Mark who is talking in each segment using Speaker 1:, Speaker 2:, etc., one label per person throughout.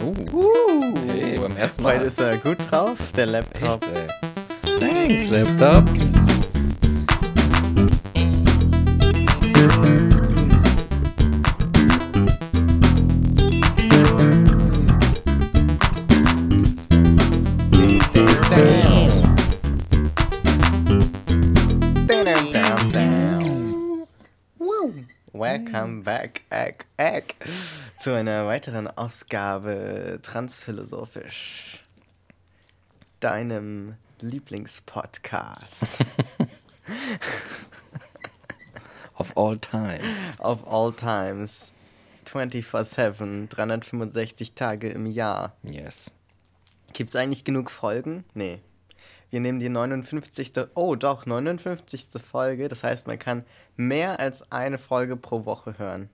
Speaker 1: Uh. Hey, beim ersten Mal.
Speaker 2: Heute ist er gut drauf, der Laptop.
Speaker 1: Echt, ey. Thanks, Laptop.
Speaker 2: Weiteren Ausgabe Transphilosophisch, deinem Lieblingspodcast
Speaker 1: Of all times.
Speaker 2: of all times, 24/7, 365 Tage im Jahr.
Speaker 1: Yes.
Speaker 2: Gibt's eigentlich genug Folgen? Nee. Wir nehmen die 59. Oh, doch, 59. Folge. Das heißt, man kann mehr als eine Folge pro Woche hören.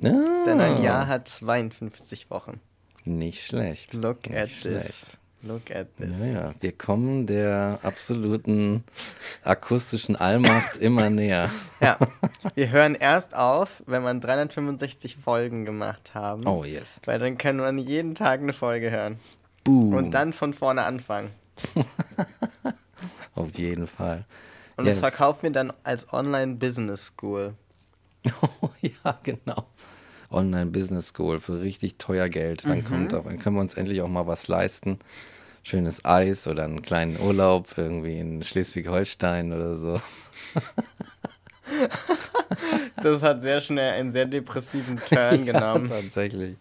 Speaker 1: Ah,
Speaker 2: Denn ein Jahr hat 52 Wochen.
Speaker 1: Nicht schlecht.
Speaker 2: Look
Speaker 1: Nicht
Speaker 2: at
Speaker 1: schlecht.
Speaker 2: this. Look at this.
Speaker 1: Naja, wir kommen der absoluten akustischen Allmacht immer näher.
Speaker 2: Ja, wir hören erst auf, wenn man 365 Folgen gemacht haben.
Speaker 1: Oh, yes.
Speaker 2: Weil dann kann man jeden Tag eine Folge hören.
Speaker 1: Boom.
Speaker 2: Und dann von vorne anfangen.
Speaker 1: Auf jeden Fall.
Speaker 2: Und
Speaker 1: Yes.
Speaker 2: das verkauft mir dann als Online-Business School.
Speaker 1: Oh, ja, genau. Online Business School für richtig teuer Geld.
Speaker 2: Mhm.
Speaker 1: Dann kommt auch, dann können wir uns endlich auch mal was leisten. Schönes Eis oder einen kleinen Urlaub irgendwie in Schleswig-Holstein oder so.
Speaker 2: Das hat sehr schnell einen sehr depressiven Turn genommen.
Speaker 1: Ja, tatsächlich.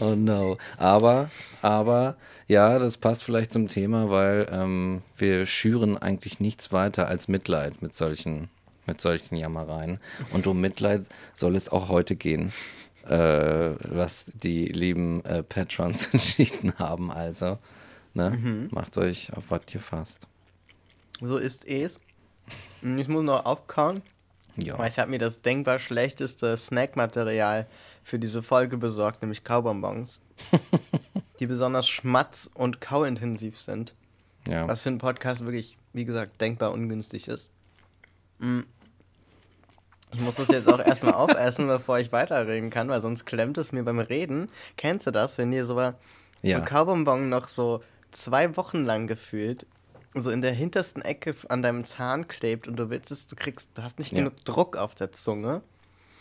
Speaker 1: Oh no. Aber, aber, ja, das passt vielleicht zum Thema, weil ähm, wir schüren eigentlich nichts weiter als Mitleid mit solchen, mit solchen Jammereien. Und um Mitleid soll es auch heute gehen, äh, was die lieben äh, Patrons entschieden haben. Also, ne, macht euch auf was gefasst.
Speaker 2: So ist es. Ich muss noch aufkauen,
Speaker 1: Ja.
Speaker 2: weil ich habe mir das denkbar schlechteste Snackmaterial für diese Folge besorgt, nämlich Kaubonbons. die besonders schmatz- und kauintensiv sind.
Speaker 1: ja.
Speaker 2: Was für einen Podcast wirklich, wie gesagt, denkbar ungünstig ist. Mm. Ich muss das jetzt auch erstmal aufessen, bevor ich weiterreden kann, weil sonst klemmt es mir beim Reden. Kennst du das, wenn dir so,
Speaker 1: Ja.
Speaker 2: so Kaubonbon noch so zwei Wochen lang gefühlt so in der hintersten Ecke an deinem Zahn klebt und du willst es, du kriegst, du hast nicht
Speaker 1: Ja.
Speaker 2: genug Druck auf der Zunge,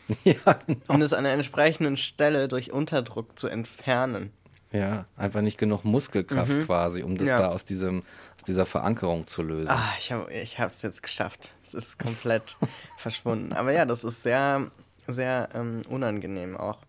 Speaker 1: ja, genau.
Speaker 2: um es an einer entsprechenden Stelle durch Unterdruck zu entfernen.
Speaker 1: Ja, einfach nicht genug Muskelkraft quasi, um das
Speaker 2: Ja.
Speaker 1: da aus, diesem, aus dieser Verankerung zu lösen.
Speaker 2: Ah, ich habe ich es jetzt geschafft. Es ist komplett verschwunden. Aber ja, das ist sehr, sehr ähm, unangenehm auch.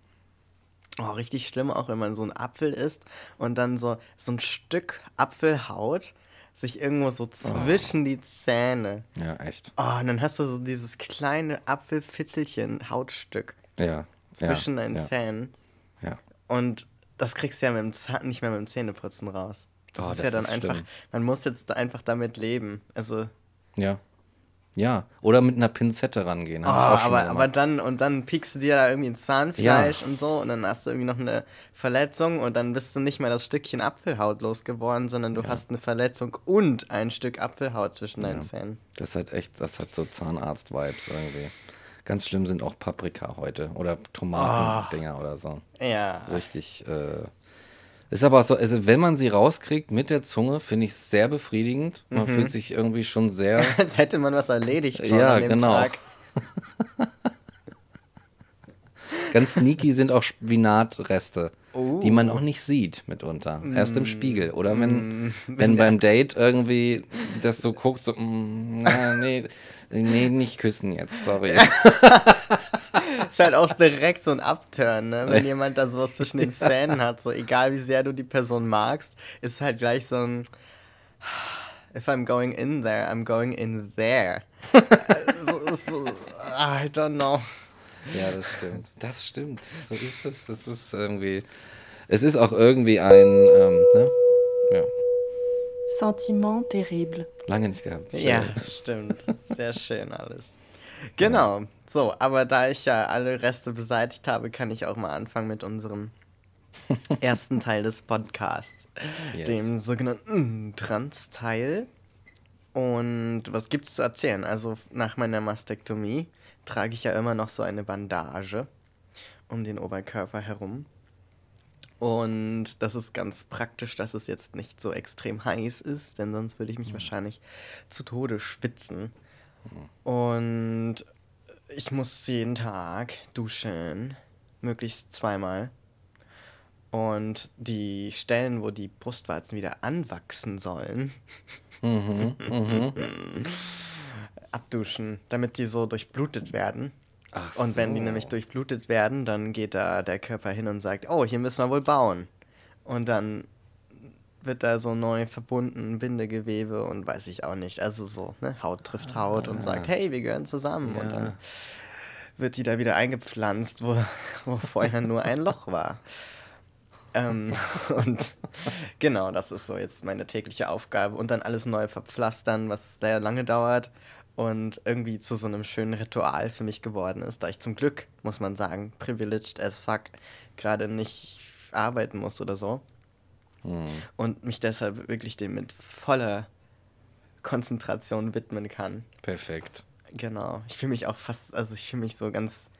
Speaker 2: Oh, richtig schlimm auch, wenn man so ein Apfel isst und dann so, so ein Stück Apfelhaut sich irgendwo so zwischen die Zähne.
Speaker 1: Ja, echt.
Speaker 2: Oh, und dann hast du so dieses kleine Apfelfitzelchen Hautstück
Speaker 1: Ja.
Speaker 2: zwischen
Speaker 1: ja,
Speaker 2: deinen
Speaker 1: ja,
Speaker 2: Zähnen.
Speaker 1: Ja.
Speaker 2: Und das kriegst du ja mit dem Zahn, nicht mehr mit dem Zähneputzen raus. Das
Speaker 1: Oh,
Speaker 2: ist
Speaker 1: das
Speaker 2: ja dann
Speaker 1: ist
Speaker 2: einfach,
Speaker 1: schlimm.
Speaker 2: man muss jetzt einfach damit leben. Also,
Speaker 1: Ja. Ja. Oder mit einer Pinzette rangehen.
Speaker 2: Oh, aber,
Speaker 1: mal
Speaker 2: aber dann, und dann piekst du dir da irgendwie ins Zahnfleisch und so und dann hast du irgendwie noch eine Verletzung und dann bist du nicht mehr das Stückchen Apfelhaut losgeworden, sondern du hast eine Verletzung und ein Stück Apfelhaut zwischen deinen Zähnen.
Speaker 1: Das hat echt, das hat so Zahnarzt-Vibes irgendwie. Ganz schlimm sind auch Paprika heute. Oder Tomatendinger oder so.
Speaker 2: Ja.
Speaker 1: Richtig. Äh, ist aber so, also wenn man sie rauskriegt mit der Zunge, finde ich es sehr befriedigend. Man fühlt sich irgendwie schon sehr.
Speaker 2: Als hätte man was erledigt schon
Speaker 1: Ja,
Speaker 2: an dem
Speaker 1: genau.
Speaker 2: Tag.
Speaker 1: Ganz sneaky sind auch Spinatreste,
Speaker 2: Oh.
Speaker 1: die man auch nicht sieht mitunter. Erst im Spiegel. Oder wenn,
Speaker 2: Mm,
Speaker 1: wenn beim Date irgendwie das so guckt, so, mm, na, nee, nee, nicht küssen jetzt, sorry.
Speaker 2: Ist halt auch direkt so ein Upturn, ne? Wenn jemand da sowas zwischen den Zähnen hat, so egal wie sehr du die Person magst, ist halt gleich so ein If I'm going in there, I'm going in there. so, so, I don't know.
Speaker 1: Ja, das stimmt. Das stimmt. So ist es. Es ist irgendwie. Es ist auch irgendwie ein. Ähm, ne? Ja,
Speaker 3: Sentiment terrible.
Speaker 1: lange nicht gehabt.
Speaker 2: Ja, das stimmt. Sehr schön alles. Genau. So, aber da ich ja alle Reste beseitigt habe, kann ich auch mal anfangen mit unserem ersten Teil des Podcasts,
Speaker 1: Yes.
Speaker 2: dem sogenannten Trans-Teil. Und was gibt's zu erzählen? Also nach meiner Mastektomie trage ich ja immer noch so eine Bandage um den Oberkörper herum. Und das ist ganz praktisch, dass es jetzt nicht so extrem heiß ist, denn sonst würde ich mich wahrscheinlich zu Tode schwitzen. Und ich muss jeden Tag duschen, möglichst zweimal. Und die Stellen, wo die Brustwarzen wieder anwachsen sollen, abduschen, damit die so durchblutet werden.
Speaker 1: Ach
Speaker 2: Und wenn die nämlich durchblutet werden, dann geht da der Körper hin und sagt, oh, hier müssen wir wohl bauen. Und dann wird da so neu verbunden, Bindegewebe und weiß ich auch nicht. Also so, ne? Haut trifft Haut und sagt, hey, wir gehören zusammen. Und
Speaker 1: Ja.
Speaker 2: dann wird die da wieder eingepflanzt, wo, wo vorher nur ein Loch war. Ähm, und genau, das ist so jetzt meine tägliche Aufgabe. Und dann alles neu verpflastern, was sehr lange dauert und irgendwie zu so einem schönen Ritual für mich geworden ist, da ich zum Glück, muss man sagen, privileged as fuck, gerade nicht arbeiten muss oder so. Und mich deshalb wirklich dem mit voller Konzentration widmen kann.
Speaker 1: Perfekt.
Speaker 2: Genau. Ich fühle mich auch fast, also ich fühle mich so ganz,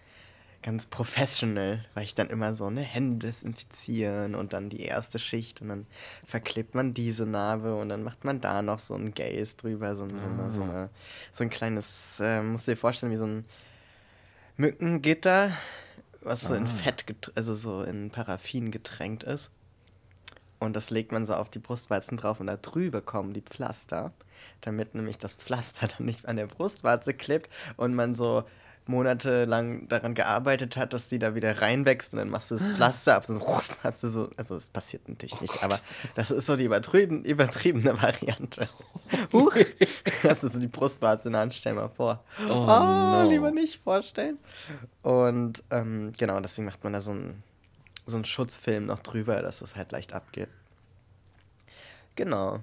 Speaker 2: ganz professional, weil ich dann immer so, ne, Hände desinfizieren und dann die erste Schicht und dann verklebt man diese Narbe und dann macht man da noch so ein Gaze drüber, so, ein- so, eine, so, eine, so ein kleines, äh, musst du dir vorstellen, wie so ein Mückengitter, was so in Fett, also so in Paraffin getränkt ist. Und das legt man so auf die Brustwarzen drauf und da drüber kommen die Pflaster, damit nämlich das Pflaster dann nicht an der Brustwarze klebt und man so monatelang daran gearbeitet hat, dass die da wieder reinwächst und dann machst du das Pflaster ab und so, hast du so, also das passiert natürlich nicht, aber das ist so die übertrieben, übertriebene Variante. Huch, hast du so die Brustwarze in der Hand, stell mal vor.
Speaker 1: Oh,
Speaker 2: Ah,
Speaker 1: no.
Speaker 2: lieber nicht vorstellen. Und ähm, genau, deswegen macht man da so einen so einen Schutzfilm noch drüber, dass es halt leicht abgeht. Genau.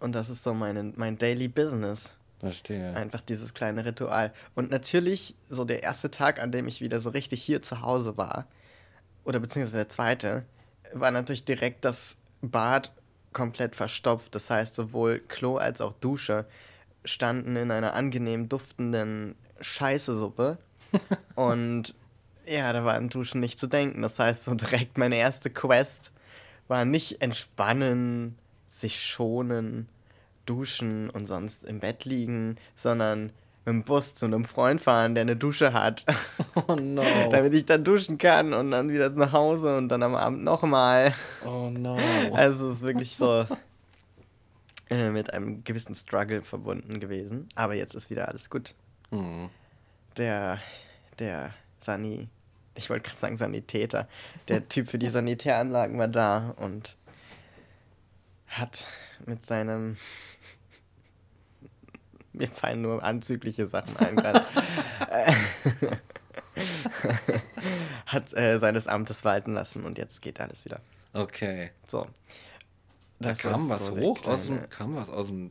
Speaker 2: Und das ist so meine, mein Daily Business.
Speaker 1: Verstehe.
Speaker 2: Einfach dieses kleine Ritual. Und natürlich, so der erste Tag, an dem ich wieder so richtig hier zu Hause war, oder beziehungsweise der zweite, war natürlich direkt das Bad komplett verstopft. Das heißt, sowohl Klo als auch Dusche standen in einer angenehm duftenden Scheißesuppe. Und ja, da war an Duschen nicht zu denken. Das heißt, so direkt meine erste Quest war nicht entspannen, sich schonen, duschen und sonst im Bett liegen, sondern mit dem Bus zu einem Freund fahren, der eine Dusche hat,
Speaker 1: Oh no.
Speaker 2: damit ich dann duschen kann und dann wieder nach Hause und dann am Abend nochmal.
Speaker 1: Oh no.
Speaker 2: Also es ist wirklich so äh, mit einem gewissen Struggle verbunden gewesen. Aber jetzt ist wieder alles gut.
Speaker 1: Hm.
Speaker 2: Der, der Sani, ich wollte gerade sagen Sanitäter, der Typ für die Sanitäranlagen war da und hat mit seinem mir fallen nur anzügliche Sachen ein gerade. hat äh, seines Amtes walten lassen und jetzt geht alles wieder.
Speaker 1: Okay.
Speaker 2: So.
Speaker 1: Da
Speaker 2: Das
Speaker 1: kam
Speaker 2: ist
Speaker 1: was
Speaker 2: so
Speaker 1: hoch aus
Speaker 2: kleine-
Speaker 1: dem, kam was aus dem,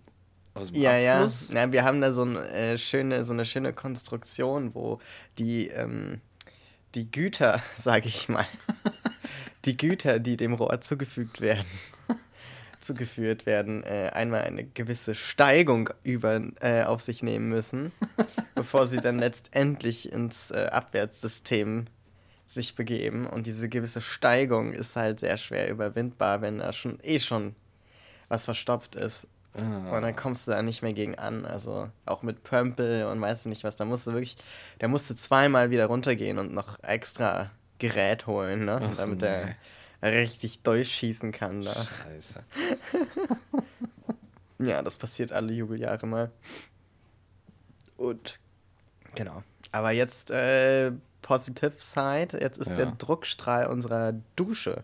Speaker 1: aus dem
Speaker 2: Ja, ja.
Speaker 1: Abfluss.
Speaker 2: ja. Wir haben da so, ein, äh, schöne, so eine schöne Konstruktion, wo die, ähm, die Güter, sage ich mal, die Güter, die dem Rohr zugefügt werden, zugeführt werden, äh, einmal eine gewisse Steigung über, äh, auf sich nehmen müssen, bevor sie dann letztendlich ins äh, Abwärtssystem sich begeben. Und diese gewisse Steigung ist halt sehr schwer überwindbar, wenn da schon eh schon was verstopft ist.
Speaker 1: Ah.
Speaker 2: Und dann kommst du da nicht mehr gegen an. Also auch mit Pömpel und weißt du nicht was. Da musst du wirklich, der musste zweimal wieder runtergehen und noch extra Gerät holen, ne?
Speaker 1: Ach,
Speaker 2: damit
Speaker 1: nee.
Speaker 2: Richtig durchschießen kann da.
Speaker 1: Scheiße.
Speaker 2: Ja, das passiert alle Jubeljahre mal. Und genau. Aber jetzt äh, Positive Side, jetzt ist
Speaker 1: Ja.
Speaker 2: der Druckstrahl unserer Dusche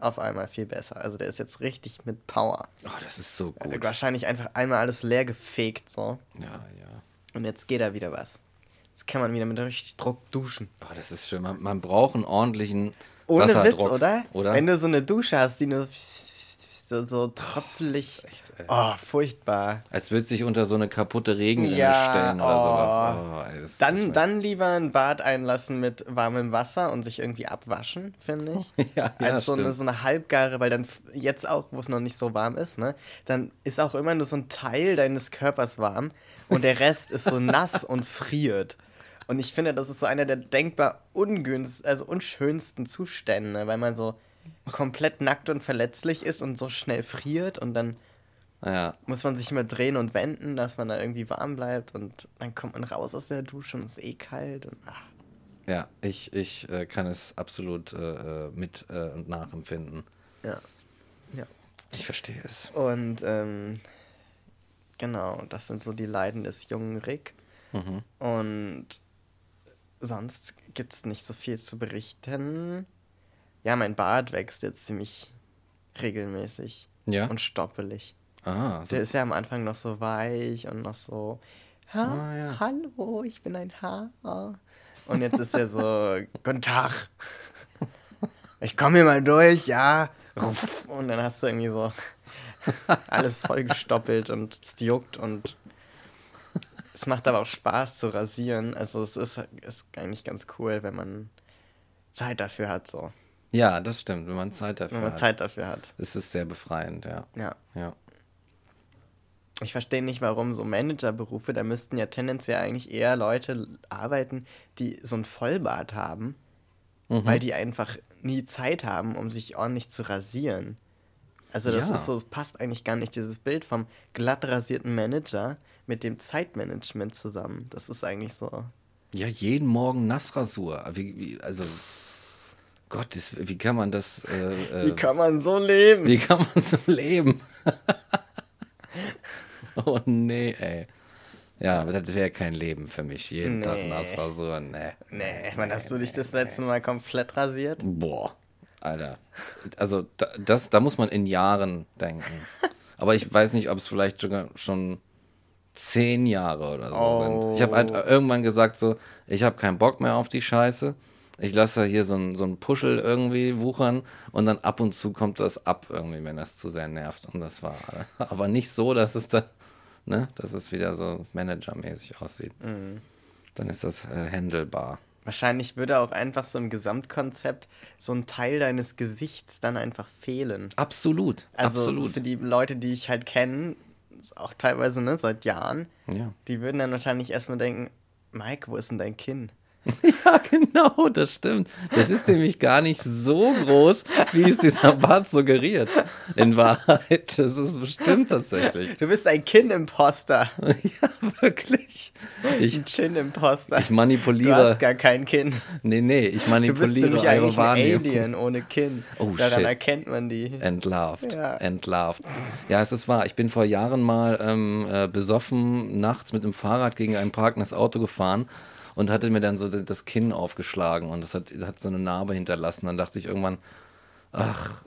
Speaker 2: auf einmal viel besser. Also der ist jetzt richtig mit Power.
Speaker 1: Oh, das ist so gut.
Speaker 2: Wahrscheinlich einfach einmal alles leer gefegt so.
Speaker 1: Ja, ja.
Speaker 2: Und jetzt geht da wieder was. Jetzt kann man wieder mit richtig Druck duschen.
Speaker 1: Oh, das ist schön. Man, man braucht einen ordentlichen
Speaker 2: Ohne Witz,
Speaker 1: Wasserdruck.
Speaker 2: oder?
Speaker 1: Oder?
Speaker 2: Wenn du so eine Dusche hast, die nur so, so tröpfelig.
Speaker 1: Das ist echt.
Speaker 2: Oh, furchtbar.
Speaker 1: Als würde sich unter so eine kaputte Regenrinne
Speaker 2: Ja,
Speaker 1: stellen oder
Speaker 2: oh.
Speaker 1: sowas. Oh, ey,
Speaker 2: Dann, dann lieber ein Bad einlassen mit warmem Wasser und sich irgendwie abwaschen, finde ich.
Speaker 1: Ja, ja,
Speaker 2: Als so eine, so eine halbgare, weil dann jetzt auch, wo es noch nicht so warm ist, ne, dann ist auch immer nur so ein Teil deines Körpers warm und der Rest ist so nass und friert. Und ich finde, das ist so einer der denkbar ungünst, also unschönsten Zustände, weil man so komplett nackt und verletzlich ist und so schnell friert und dann
Speaker 1: Ja,
Speaker 2: muss man sich immer drehen und wenden, dass man da irgendwie warm bleibt und dann kommt man raus aus der Dusche und es ist eh kalt und ach,
Speaker 1: ja, ich, ich äh, kann es absolut äh, äh, mit äh, und nachempfinden.
Speaker 2: ja. Ja.
Speaker 1: Ich verstehe es.
Speaker 2: Und ähm, genau, das sind so die Leiden des jungen Rick.
Speaker 1: Mhm.
Speaker 2: Und sonst gibt es nicht so viel zu berichten. Ja, mein Bart wächst jetzt ziemlich regelmäßig
Speaker 1: Ja.
Speaker 2: und stoppelig.
Speaker 1: ah, so,
Speaker 2: Der ist ja am Anfang noch so weich und noch so, ha,
Speaker 1: Ah, ja.
Speaker 2: hallo, ich bin ein Haar. Und jetzt ist er so, guten Tag. Ich komme hier mal durch, ja. Und dann hast du irgendwie so alles vollgestoppelt und es juckt und es macht aber auch Spaß zu rasieren. Also es ist, ist eigentlich ganz cool, wenn man Zeit dafür hat, so.
Speaker 1: ja, das stimmt. Wenn man Zeit dafür
Speaker 2: Wenn man
Speaker 1: hat,
Speaker 2: Zeit dafür hat.
Speaker 1: ist es sehr befreiend, ja.
Speaker 2: Ja.
Speaker 1: Ja.
Speaker 2: Ich verstehe nicht, warum so Managerberufe, da müssten ja tendenziell eigentlich eher Leute arbeiten, die so ein Vollbart haben,
Speaker 1: Mhm.
Speaker 2: weil die einfach nie Zeit haben, um sich ordentlich zu rasieren. Also das
Speaker 1: Ja.
Speaker 2: ist so, es passt eigentlich gar nicht, dieses Bild vom glatt rasierten Manager mit dem Zeitmanagement zusammen. Das ist eigentlich so.
Speaker 1: Ja, jeden Morgen Nassrasur. Wie, wie, also, Gott, das, wie kann man das, äh,
Speaker 2: Wie
Speaker 1: äh,
Speaker 2: kann man so leben?
Speaker 1: wie kann man so leben? oh nee, ey. Ja, aber das wäre kein Leben für mich. Jeden Tag
Speaker 2: Nee.
Speaker 1: Nassrasur, nee.
Speaker 2: Nee, wann hast du dich das letzte Mal komplett rasiert?
Speaker 1: Boah, Alter. Also, da, das, da muss man in Jahren denken. Aber ich weiß nicht, ob es vielleicht sogar schon zehn Jahre oder so
Speaker 2: Oh.
Speaker 1: sind. Ich habe halt irgendwann gesagt, so, ich habe keinen Bock mehr auf die Scheiße. Ich lasse hier so ein, so ein Puschel irgendwie wuchern und dann ab und zu kommt das ab irgendwie, wenn das zu sehr nervt. Und das war aber nicht so, dass es da, ne, dass es wieder so managermäßig aussieht.
Speaker 2: Mhm.
Speaker 1: Dann ist das äh, handelbar.
Speaker 2: Wahrscheinlich würde auch einfach so im Gesamtkonzept so ein Teil deines Gesichts dann einfach fehlen.
Speaker 1: Absolut,
Speaker 2: Also
Speaker 1: absolut.
Speaker 2: für die Leute, die ich halt kenne, auch teilweise ne, seit Jahren,
Speaker 1: Ja.
Speaker 2: die würden dann wahrscheinlich erstmal denken, Mike, wo ist denn dein Kinn?
Speaker 1: Ja, genau, das stimmt. Das ist nämlich gar nicht so groß, wie es dieser Bart suggeriert. In Wahrheit, das ist bestimmt tatsächlich.
Speaker 2: Du bist ein Kinn-Imposter.
Speaker 1: Ja, wirklich. Ich,
Speaker 2: Ein Chin-Imposter.
Speaker 1: ich
Speaker 2: Du
Speaker 1: manipuliere.
Speaker 2: hast gar kein Kinn.
Speaker 1: Nee, nee, ich
Speaker 2: Du bist
Speaker 1: manipuliere
Speaker 2: nämlich eigentlich ein. Alien ohne Kinn.
Speaker 1: Oh,
Speaker 2: Daran
Speaker 1: shit.
Speaker 2: erkennt man die.
Speaker 1: Entlarvt,
Speaker 2: Ja.
Speaker 1: entlarvt. Ja, es ist wahr. Ich bin vor Jahren mal ähm, äh, besoffen nachts mit dem Fahrrad gegen ein parkendes Auto gefahren und hatte mir dann so das Kinn aufgeschlagen und das hat, hat so eine Narbe hinterlassen. Dann dachte ich irgendwann, ach,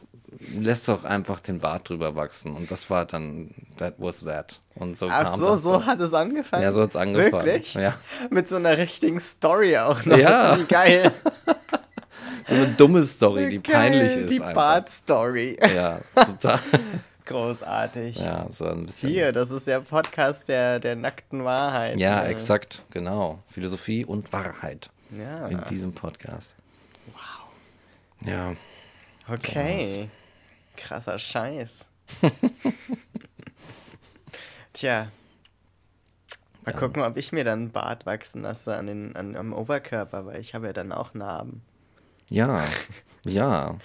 Speaker 1: lässt doch einfach den Bart drüber wachsen. Und das war dann, that was that. Und so
Speaker 2: Ach
Speaker 1: kam
Speaker 2: so,
Speaker 1: das
Speaker 2: so hat es angefangen.
Speaker 1: Ja, so hat's angefangen.
Speaker 2: Wirklich?
Speaker 1: Ja.
Speaker 2: Mit so einer richtigen Story auch noch.
Speaker 1: Ja.
Speaker 2: Wie geil.
Speaker 1: So eine dumme Story, die
Speaker 2: Geil,
Speaker 1: peinlich ist
Speaker 2: Die. Bart-Story.
Speaker 1: Ja, total.
Speaker 2: Großartig.
Speaker 1: Ja, so ein bisschen.
Speaker 2: Hier, das ist der Podcast der, der nackten Wahrheit.
Speaker 1: Ja,
Speaker 2: Äh,
Speaker 1: exakt, genau. Philosophie und Wahrheit
Speaker 2: Ja.
Speaker 1: in diesem Podcast. Wow. Ja,
Speaker 2: Okay. Krasser Scheiß. Tja. Mal
Speaker 1: Dann-
Speaker 2: gucken, ob ich mir dann einen Bart wachsen lasse an den, an, am Oberkörper, weil ich habe ja dann auch Narben.
Speaker 1: ja, ja.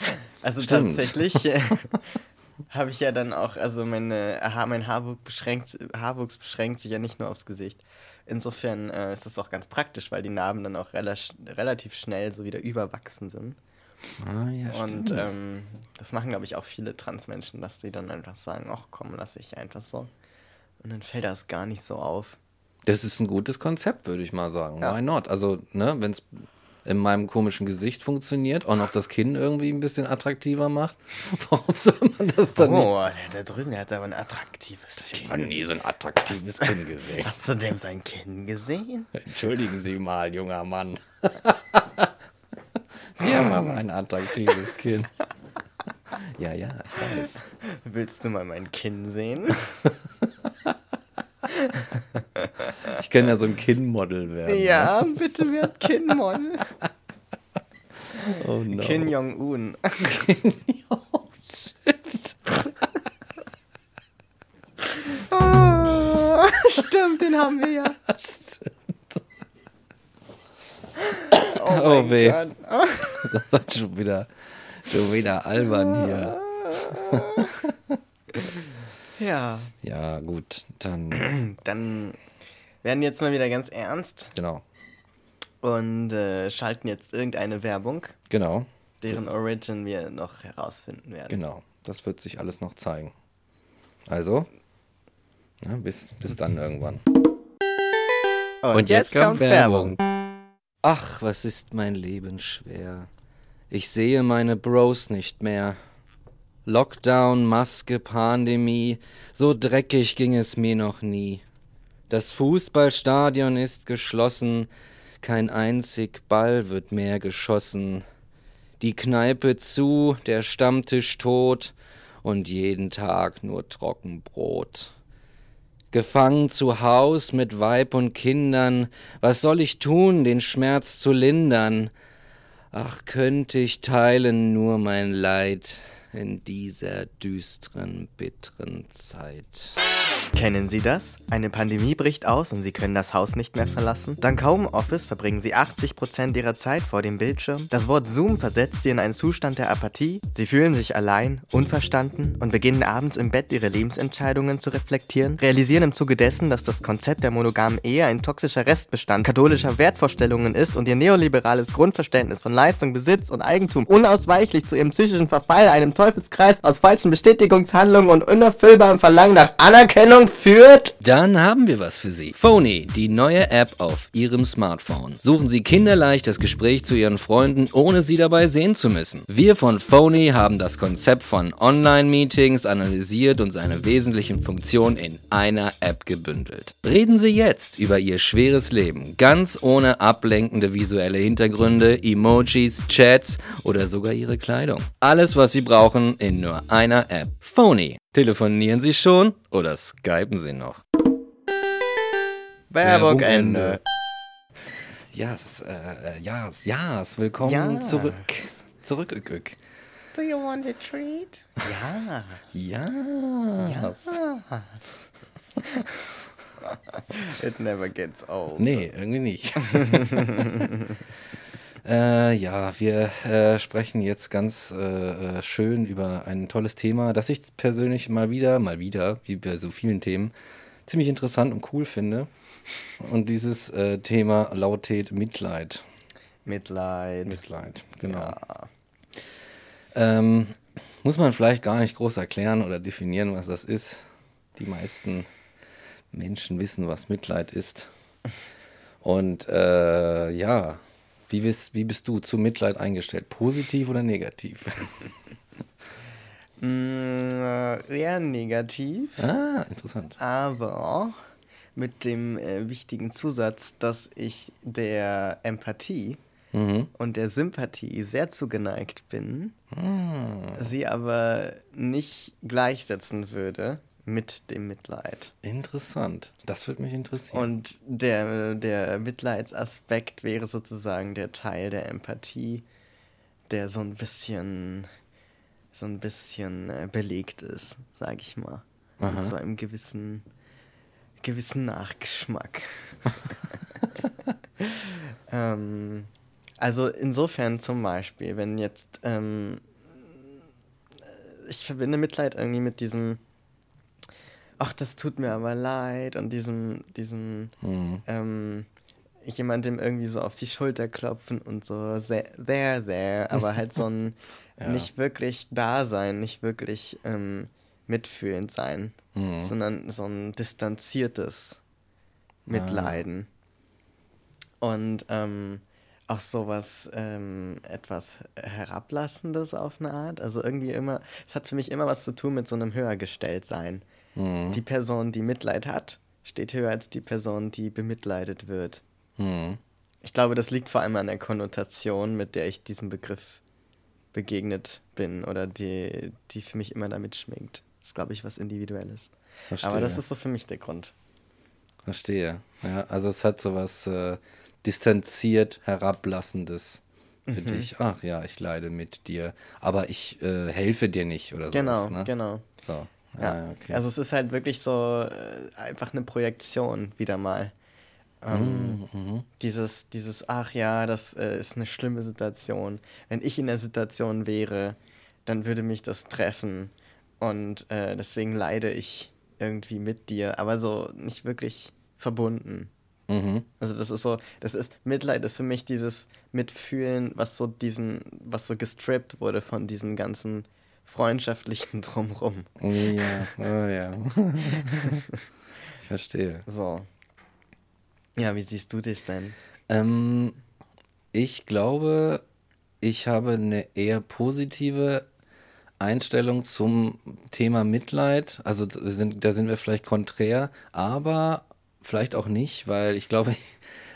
Speaker 2: Also
Speaker 1: Stimmt.
Speaker 2: tatsächlich äh, habe ich ja dann auch, also meine, mein Haarwuchs beschränkt, Haarwuchs beschränkt sich ja nicht nur aufs Gesicht. Insofern äh, ist das auch ganz praktisch, weil die Narben dann auch rela relativ schnell so wieder überwachsen sind.
Speaker 1: Ah, ja,
Speaker 2: Und ähm, das machen, glaube ich, auch viele Transmenschen, dass sie dann einfach sagen, ach komm, lass ich einfach so. Und dann fällt das gar nicht so auf.
Speaker 1: das ist ein gutes Konzept, würde ich mal sagen.
Speaker 2: Ja.
Speaker 1: Why not? Also, ne, wenn es in meinem komischen Gesicht funktioniert und auch das Kinn irgendwie ein bisschen attraktiver macht, warum soll man das dann nicht?
Speaker 2: Oh, der da drüben, der hat aber ein attraktives
Speaker 1: Ich habe
Speaker 2: Kinn.
Speaker 1: nie so ein attraktives Kinn gesehen.
Speaker 2: Hast du dem sein Kinn gesehen?
Speaker 1: Entschuldigen Sie mal, junger Mann. Sie haben aber ein attraktives Kinn. Ja, ja, ich weiß.
Speaker 2: Willst du mal mein Kinn sehen?
Speaker 1: Ich kann ja so ein Kinnmodel werden. ne?
Speaker 2: Ja, bitte wird Kinnmodel.
Speaker 1: Oh no.
Speaker 2: Kim Jong-un.
Speaker 1: oh, shit.
Speaker 2: Oh, stimmt, den haben wir ja.
Speaker 1: Oh,
Speaker 2: mein
Speaker 1: weh.
Speaker 2: Gott.
Speaker 1: Das hat schon wieder Schon wieder albern hier.
Speaker 2: Ja.
Speaker 1: Ja, gut, dann,
Speaker 2: Dann werden jetzt mal wieder ganz ernst
Speaker 1: genau,
Speaker 2: und äh, schalten jetzt irgendeine Werbung,
Speaker 1: genau,
Speaker 2: deren Origin wir noch herausfinden werden.
Speaker 1: genau. Das wird sich alles noch zeigen. Also, ja, bis, bis dann irgendwann.
Speaker 2: Und,
Speaker 1: Ach, was ist mein Leben schwer. Ich sehe meine Bros nicht mehr. Lockdown, Maske, Pandemie, so dreckig ging es mir noch nie. Das Fußballstadion ist geschlossen, kein einzig Ball wird mehr geschossen. Die Kneipe zu, der Stammtisch tot und jeden Tag nur Trockenbrot. Gefangen zu Haus mit Weib und Kindern, was soll ich tun, den Schmerz zu lindern? Ach, könnte ich teilen nur mein Leid in dieser düsteren, bitteren Zeit.
Speaker 2: Kennen Sie das? Eine Pandemie bricht aus und Sie können das Haus nicht mehr verlassen? Dank Homeoffice verbringen Sie 80% Ihrer Zeit vor dem Bildschirm. Das Wort Zoom versetzt Sie in einen Zustand der Apathie. Sie fühlen sich allein, unverstanden und beginnen abends im Bett Ihre Lebensentscheidungen zu reflektieren. Realisieren im Zuge dessen, dass das Konzept der monogamen Ehe ein toxischer Restbestand katholischer Wertvorstellungen ist und Ihr neoliberales Grundverständnis von Leistung, Besitz und Eigentum unausweichlich zu Ihrem psychischen Verfall, einem Teufelskreis aus falschen Bestätigungshandlungen und unerfüllbarem Verlangen nach Anerkennung führt.
Speaker 1: Dann haben wir was für Sie. Phony, die neue App auf Ihrem Smartphone. Suchen Sie kinderleicht das Gespräch zu Ihren Freunden, ohne sie dabei sehen zu müssen. Wir von Phony haben das Konzept von Online-Meetings analysiert und seine wesentlichen Funktionen in einer App gebündelt. Reden Sie jetzt über Ihr schweres Leben, ganz ohne ablenkende visuelle Hintergründe, Emojis, Chats oder sogar Ihre Kleidung. Alles, was Sie brauchen, in nur einer App. Phony. Telefonieren Sie schon oder skypen Sie noch?
Speaker 2: Werbung Ende.
Speaker 1: Ja, es ist, äh, ja, ja, willkommen
Speaker 2: Ja.
Speaker 1: zurück. Zurück, Ük, Ük.
Speaker 2: Do you want a treat? Ja.
Speaker 1: Ja.
Speaker 2: It never gets old.
Speaker 1: Nee, irgendwie nicht. äh, ja, wir äh, sprechen jetzt ganz äh, äh, schön über ein tolles Thema, das ich persönlich mal wieder, mal wieder, wie bei so vielen Themen, ziemlich interessant und cool finde. Und dieses äh, Thema lautet Mitleid.
Speaker 2: Mitleid.
Speaker 1: Mitleid, genau.
Speaker 2: Ja.
Speaker 1: Ähm, muss man vielleicht gar nicht groß erklären oder definieren, was das ist. Die meisten Menschen wissen, was Mitleid ist. Und äh, ja, wie bist, wie bist du zu Mitleid eingestellt? Positiv oder negativ?
Speaker 2: Mm, eher negativ,
Speaker 1: ah, interessant.
Speaker 2: aber mit dem äh, wichtigen Zusatz, dass ich der Empathie
Speaker 1: Mhm.
Speaker 2: und der Sympathie sehr zugeneigt bin,
Speaker 1: Ah,
Speaker 2: sie aber nicht gleichsetzen würde mit dem Mitleid.
Speaker 1: interessant. Das würde mich interessieren.
Speaker 2: Und der, der Mitleidsaspekt wäre sozusagen der Teil der Empathie, der so ein bisschen, so ein bisschen äh, belegt ist, sag ich mal.
Speaker 1: Aha.
Speaker 2: Mit so einem gewissen, gewissen Nachgeschmack. ähm, also insofern zum Beispiel, wenn jetzt, ähm, ich verbinde Mitleid irgendwie mit diesem, ach, das tut mir aber leid und diesem, diesem,
Speaker 1: Mhm.
Speaker 2: ähm, jemandem irgendwie so auf die Schulter klopfen und so, there, there, aber halt so ein
Speaker 1: Ja.
Speaker 2: nicht wirklich da sein, nicht wirklich ähm, mitfühlend sein,
Speaker 1: Mhm.
Speaker 2: sondern so ein distanziertes Mitleiden. Und ähm, auch sowas ähm, etwas Herablassendes auf eine Art. Also irgendwie immer, es hat für mich immer was zu tun mit so einem Höhergestelltsein.
Speaker 1: Mhm.
Speaker 2: Die Person, die Mitleid hat, steht höher als die Person, die bemitleidet wird.
Speaker 1: Mhm.
Speaker 2: Ich glaube, das liegt vor allem an der Konnotation, mit der ich diesem Begriff begegnet bin oder die, die für mich immer damit schminkt. Das ist, glaube ich, was Individuelles.
Speaker 1: Verstehe.
Speaker 2: Aber das ist so für mich der Grund.
Speaker 1: Verstehe. Ja, also es hat sowas äh, distanziert, herablassendes für dich. Ach ja, ich leide mit dir, aber ich äh, helfe dir nicht oder so.
Speaker 2: Genau,
Speaker 1: ne?
Speaker 2: genau.
Speaker 1: So.
Speaker 2: Ja,
Speaker 1: Ja, okay.
Speaker 2: Also es ist halt wirklich so äh, einfach eine Projektion wieder mal. Ähm, mhm. Dieses, dieses, ach ja, das äh, ist eine schlimme Situation. Wenn ich in der Situation wäre, dann würde mich das treffen. Und äh, deswegen leide ich irgendwie mit dir, aber so nicht wirklich verbunden. Mhm. Also das ist so, das ist, Mitleid ist für mich dieses Mitfühlen, was so diesen, was so gestrippt wurde von diesem ganzen freundschaftlichen Drumrum.
Speaker 1: Ja, oh ja. ich verstehe.
Speaker 2: So. Ja, wie siehst du das denn?
Speaker 1: Ähm, ich glaube, ich habe eine eher positive Einstellung zum Thema Mitleid. Also sind, da sind wir vielleicht konträr, aber vielleicht auch nicht, weil ich glaube,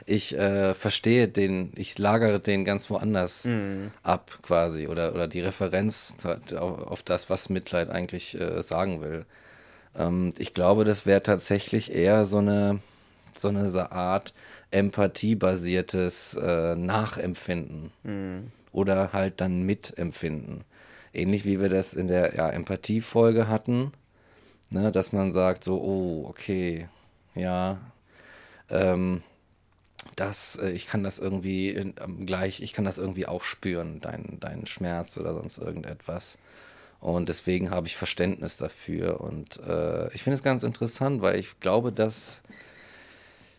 Speaker 1: ich äh, verstehe den, ich lagere den ganz woanders mhm. ab quasi oder, oder die Referenz auf, auf das, was Mitleid eigentlich äh, sagen will. Ähm, ich glaube, das wäre tatsächlich eher so eine, so eine Art empathiebasiertes äh, Nachempfinden mhm. oder halt dann Mitempfinden. Ähnlich wie wir das in der ja, Empathie-Folge hatten, ne, dass man sagt so, oh, okay, ja, ähm, das, äh, ich kann das irgendwie in, gleich, ich kann das irgendwie auch spüren, deinen dein Schmerz oder sonst irgendetwas. Und deswegen habe ich Verständnis dafür. Und äh, ich finde es ganz interessant, weil ich glaube, dass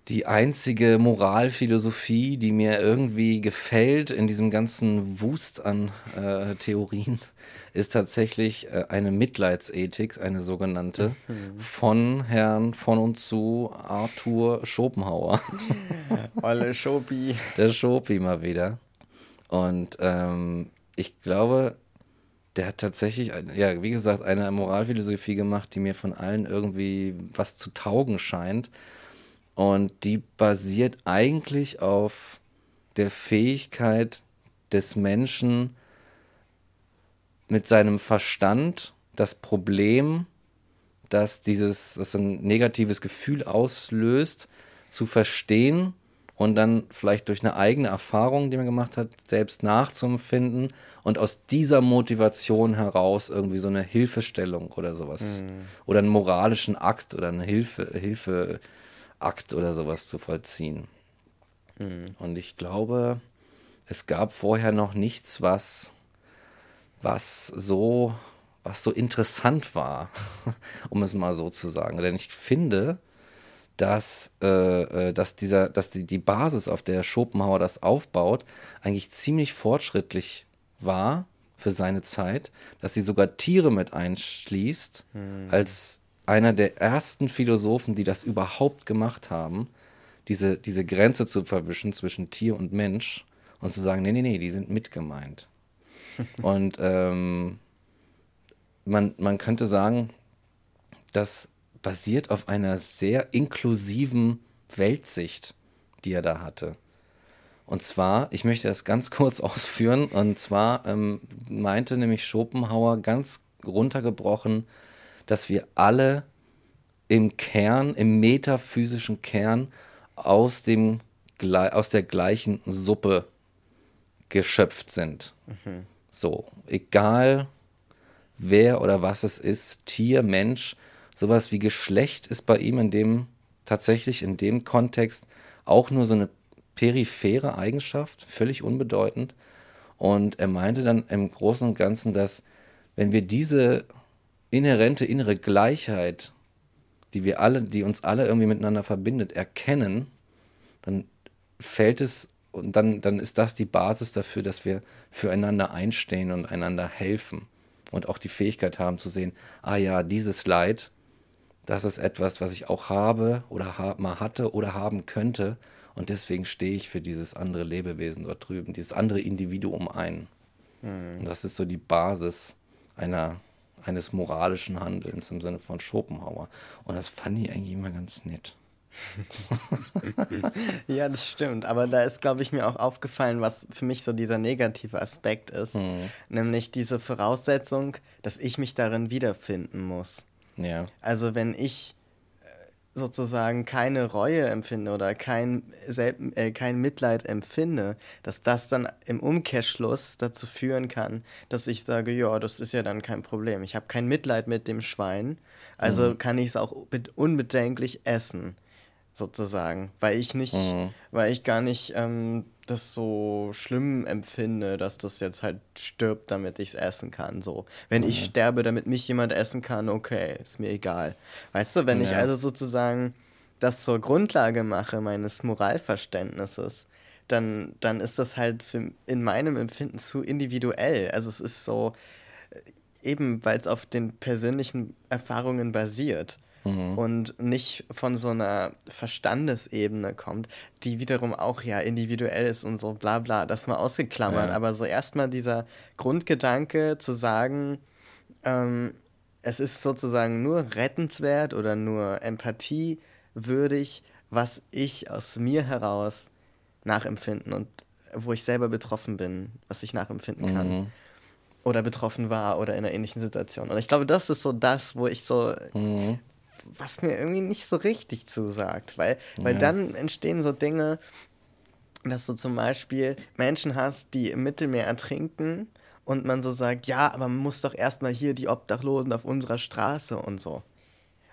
Speaker 1: die einzige Moralphilosophie, die mir irgendwie gefällt in diesem ganzen Wust an äh, Theorien, ist tatsächlich äh, eine Mitleidsethik, eine sogenannte, mhm. von Herrn von und zu Arthur Schopenhauer.
Speaker 2: Olle Schopi.
Speaker 1: Der Schopi mal wieder. Und ähm, ich glaube, der hat tatsächlich, ja, wie gesagt, eine Moralphilosophie gemacht, die mir von allen irgendwie was zu taugen scheint. Und die basiert eigentlich auf der Fähigkeit des Menschen, mit seinem Verstand das Problem, dass dieses, das ein negatives Gefühl auslöst, zu verstehen und dann vielleicht durch eine eigene Erfahrung, die man gemacht hat, selbst nachzuempfinden und aus dieser Motivation heraus irgendwie so eine Hilfestellung oder sowas mhm. oder einen moralischen Akt oder einen Hilfe, Hilfeakt oder sowas zu vollziehen. Mhm. Und ich glaube, es gab vorher noch nichts, was was so, was so interessant war, um es mal so zu sagen. Denn ich finde, dass, äh, äh, dass, dieser, dass die, die Basis, auf der Schopenhauer das aufbaut, eigentlich ziemlich fortschrittlich war für seine Zeit, dass sie sogar Tiere mit einschließt, hm. als einer der ersten Philosophen, die das überhaupt gemacht haben, diese, diese Grenze zu verwischen zwischen Tier und Mensch und zu sagen, nee, nee, nee, die sind mitgemeint. Und ähm, man, man könnte sagen, das basiert auf einer sehr inklusiven Weltsicht, die er da hatte. Und zwar, ich möchte das ganz kurz ausführen, und zwar ähm, meinte nämlich Schopenhauer ganz runtergebrochen, dass wir alle im Kern, im metaphysischen Kern aus, dem, aus der gleichen Suppe geschöpft sind. Mhm. So, egal wer oder was es ist, Tier, Mensch, sowas wie Geschlecht ist bei ihm in dem tatsächlich in dem Kontext auch nur so eine periphere Eigenschaft, völlig unbedeutend. Und er meinte dann im Großen und Ganzen, dass wenn wir diese inhärente innere Gleichheit, die wir alle, die uns alle irgendwie miteinander verbindet, erkennen, dann fällt es und dann, dann ist das die Basis dafür, dass wir füreinander einstehen und einander helfen und auch die Fähigkeit haben zu sehen, ah ja, dieses Leid, das ist etwas, was ich auch habe oder ha mal hatte oder haben könnte und deswegen stehe ich für dieses andere Lebewesen dort drüben, dieses andere Individuum ein. Mhm. Und das ist so die Basis einer, eines moralischen Handelns im Sinne von Schopenhauer. Und das fand ich eigentlich immer ganz nett.
Speaker 2: ja, das stimmt. Aber da ist, glaube ich, mir auch aufgefallen, was für mich so dieser negative Aspekt ist. Mhm. Nämlich diese Voraussetzung, dass ich mich darin wiederfinden muss.
Speaker 1: Ja.
Speaker 2: Also wenn ich sozusagen keine Reue empfinde oder kein, äh, kein Mitleid empfinde, dass das dann im Umkehrschluss dazu führen kann, dass ich sage, ja, das ist ja dann kein Problem. Ich habe kein Mitleid mit dem Schwein, also mhm. kann ich es auch unbedenklich essen. Sozusagen, weil ich nicht,
Speaker 1: Mhm.
Speaker 2: weil ich gar nicht ähm, das so schlimm empfinde, dass das jetzt halt stirbt, damit ich es essen kann. So, wenn ich sterbe, damit mich jemand essen kann, okay, ist mir egal. Weißt du, wenn ich
Speaker 1: Ja.
Speaker 2: also sozusagen das zur Grundlage mache meines Moralverständnisses, dann, dann ist das halt für, in meinem Empfinden zu individuell. Also es ist so, äh, eben weil es auf den persönlichen Erfahrungen basiert und nicht von so einer Verstandesebene kommt, die wiederum auch ja individuell ist und so bla bla, das mal ausgeklammert.
Speaker 1: Ja.
Speaker 2: Aber so erstmal dieser Grundgedanke zu sagen, ähm, es ist sozusagen nur rettenswert oder nur empathiewürdig, was ich aus mir heraus nachempfinden und wo ich selber betroffen bin, was ich nachempfinden kann
Speaker 1: Mhm.
Speaker 2: oder betroffen war oder in einer ähnlichen Situation. Und ich glaube, das ist so das, wo ich so,
Speaker 1: Mhm.
Speaker 2: Was mir irgendwie nicht so richtig zusagt, weil, weil
Speaker 1: Ja.
Speaker 2: dann entstehen so Dinge, dass du zum Beispiel Menschen hast, die im Mittelmeer ertrinken und man so sagt, ja, aber man muss doch erstmal hier die Obdachlosen auf unserer Straße und so.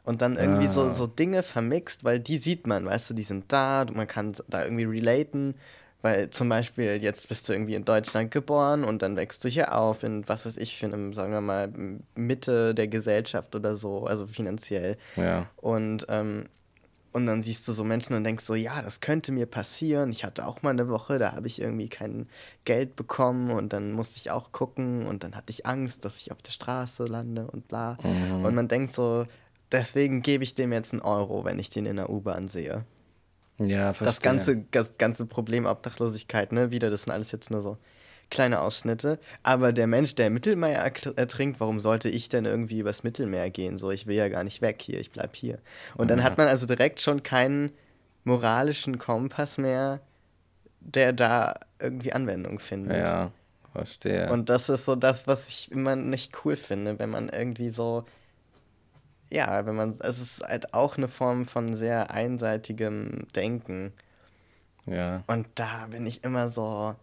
Speaker 2: Und dann irgendwie so,
Speaker 1: Ah.
Speaker 2: so Dinge vermixt, weil die sieht man, weißt du, die sind da, man kann da irgendwie relaten, weil zum Beispiel jetzt bist du irgendwie in Deutschland geboren und dann wächst du hier auf in, was weiß ich, für einem, sagen wir mal, Mitte der Gesellschaft oder so, also finanziell.
Speaker 1: Ja.
Speaker 2: Und, ähm, und dann siehst du so Menschen und denkst so, ja, das könnte mir passieren. Ich hatte auch mal eine Woche, da habe ich irgendwie kein Geld bekommen und dann musste ich auch gucken und dann hatte ich Angst, dass ich auf der Straße lande und bla.
Speaker 1: Mhm.
Speaker 2: Und man denkt so, deswegen gebe ich dem jetzt einen Euro, wenn ich den in der U-Bahn sehe.
Speaker 1: Ja, verstehe.
Speaker 2: Das ganze, das ganze Problem Obdachlosigkeit, ne, wieder, das sind alles jetzt nur so kleine Ausschnitte. Aber der Mensch, der im Mittelmeer ertrinkt, warum sollte ich denn irgendwie übers Mittelmeer gehen? So, ich will ja gar nicht weg hier, ich bleib hier. Und dann hat man also direkt schon keinen moralischen Kompass mehr, der da irgendwie Anwendung findet.
Speaker 1: Ja, verstehe.
Speaker 2: Und das ist so das, was ich immer nicht cool finde, wenn man irgendwie so, ja, wenn man, es ist halt auch eine Form von sehr einseitigem Denken.
Speaker 1: ja.
Speaker 2: Und da bin ich immer so.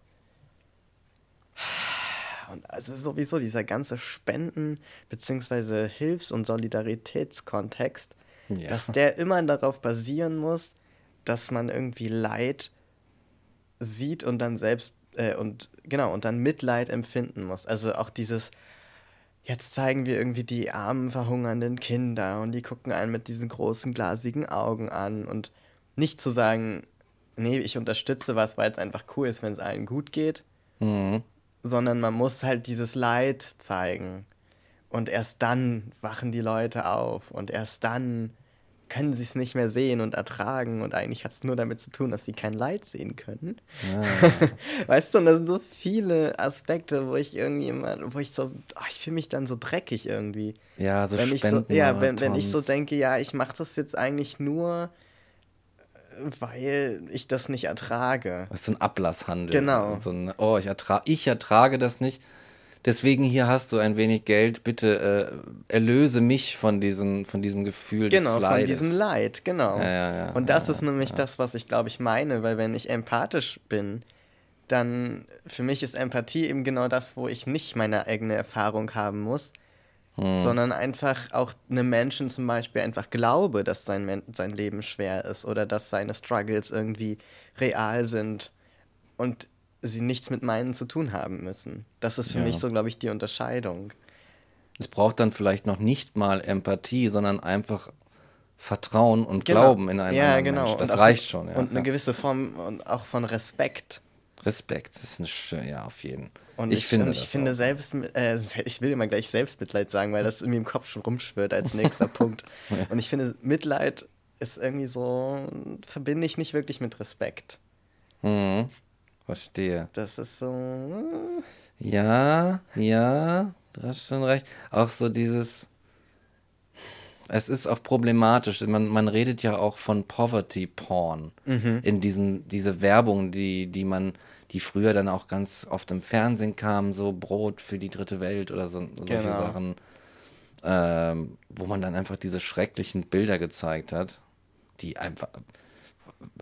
Speaker 2: Und also sowieso dieser ganze Spenden- bzw. Hilfs- und Solidaritätskontext,
Speaker 1: Ja.
Speaker 2: dass der immer darauf basieren muss, dass man irgendwie Leid sieht und dann selbst äh, und genau und dann Mitleid empfinden muss. Also auch dieses jetzt zeigen wir irgendwie die armen verhungernden Kinder und die gucken einen mit diesen großen glasigen Augen an und nicht zu sagen, nee, ich unterstütze was, weil es einfach cool ist, wenn es allen gut geht,
Speaker 1: Mhm.
Speaker 2: sondern man muss halt dieses Leid zeigen. Und erst dann wachen die Leute auf und erst dann können sie es nicht mehr sehen und ertragen und eigentlich hat es nur damit zu tun, dass sie kein Leid sehen können.
Speaker 1: Ja.
Speaker 2: Weißt du, und da sind so viele Aspekte, wo ich irgendwie immer, wo ich so, ach, ich fühle mich dann so dreckig irgendwie.
Speaker 1: ja, so
Speaker 2: wenn ich so, ja, wenn, wenn ich so denke, ja, ich mache das jetzt eigentlich nur, äh, weil ich das nicht ertrage.
Speaker 1: Das ist so ein Ablasshandel.
Speaker 2: Genau.
Speaker 1: So ein, oh, ich, ertra ich ertrage das nicht. Deswegen hier hast du ein wenig Geld. Bitte äh, erlöse mich von diesem, von diesem Gefühl
Speaker 2: Genau,
Speaker 1: des
Speaker 2: von
Speaker 1: Leides.
Speaker 2: diesem Leid, genau.
Speaker 1: Ja, ja, ja,
Speaker 2: Und das ist nämlich das, was ich glaube ich meine, weil wenn ich empathisch bin, dann für mich ist Empathie eben genau das, wo ich nicht meine eigene Erfahrung haben muss,
Speaker 1: Hm.
Speaker 2: sondern einfach auch einem Menschen zum Beispiel einfach glaube, dass sein, sein Leben schwer ist oder dass seine Struggles irgendwie real sind und sie nichts mit meinen zu tun haben müssen. Das ist für
Speaker 1: Ja.
Speaker 2: mich so, glaube ich, die Unterscheidung.
Speaker 1: Es braucht dann vielleicht noch nicht mal Empathie, sondern einfach Vertrauen und
Speaker 2: Genau.
Speaker 1: Glauben in einen
Speaker 2: ja,
Speaker 1: anderen
Speaker 2: genau.
Speaker 1: Menschen. Das
Speaker 2: Und auch-
Speaker 1: reicht schon. Ja.
Speaker 2: Und eine
Speaker 1: ja.
Speaker 2: gewisse Form und auch von Respekt.
Speaker 1: Respekt, das ist ein Sch- ja auf jeden.
Speaker 2: Und
Speaker 1: ich,
Speaker 2: ich,
Speaker 1: finde
Speaker 2: und ich finde
Speaker 1: auch.
Speaker 2: selbst, äh, ich will immer gleich Selbstmitleid sagen, weil das in mir im Kopf schon rumschwirrt als nächster Punkt. Und ich finde, Mitleid ist irgendwie so, verbinde ich nicht wirklich mit Respekt.
Speaker 1: Mhm. Verstehe.
Speaker 2: Das ist so, äh,
Speaker 1: Ja, ja, du hast schon recht. Auch so dieses. Es ist auch problematisch. Man, man redet ja auch von Poverty Porn
Speaker 2: Mhm.
Speaker 1: in diesen diese Werbung, die die man, die früher dann auch ganz oft im Fernsehen kam, so Brot für die dritte Welt oder so solche
Speaker 2: Genau.
Speaker 1: Sachen, ähm, wo man dann einfach diese schrecklichen Bilder gezeigt hat, die einfach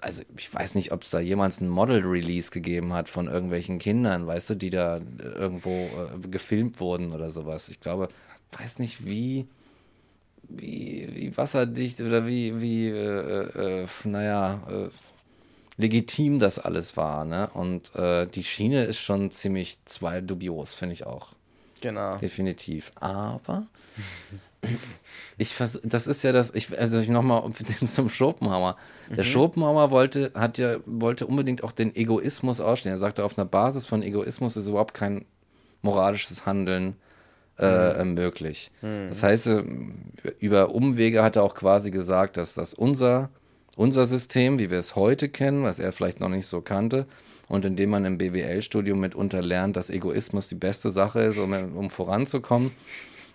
Speaker 1: also ich weiß nicht, ob es da jemals einen Model-Release gegeben hat von irgendwelchen Kindern, weißt du, die da irgendwo äh, gefilmt wurden oder sowas. Ich glaube, weiß nicht, wie, wie, wie wasserdicht oder wie, wie äh, äh, naja, äh, legitim das alles war. Ne? Und äh, die Schiene ist schon ziemlich zwei dubios, finde ich auch.
Speaker 2: Genau.
Speaker 1: Definitiv. Aber ich vers das ist ja das, ich, also ich nochmal zum Schopenhauer. Der
Speaker 2: Mhm.
Speaker 1: Schopenhauer wollte, hat ja, wollte unbedingt auch den Egoismus ausstehen. Er sagte, auf einer Basis von Egoismus ist überhaupt kein moralisches Handeln äh,
Speaker 2: Mhm.
Speaker 1: möglich. Das heißt, äh, über Umwege hat er auch quasi gesagt, dass das unser, unser System, wie wir es heute kennen, was er vielleicht noch nicht so kannte, und indem man im BWL-Studium mitunter lernt, dass Egoismus die beste Sache ist, um, um voranzukommen,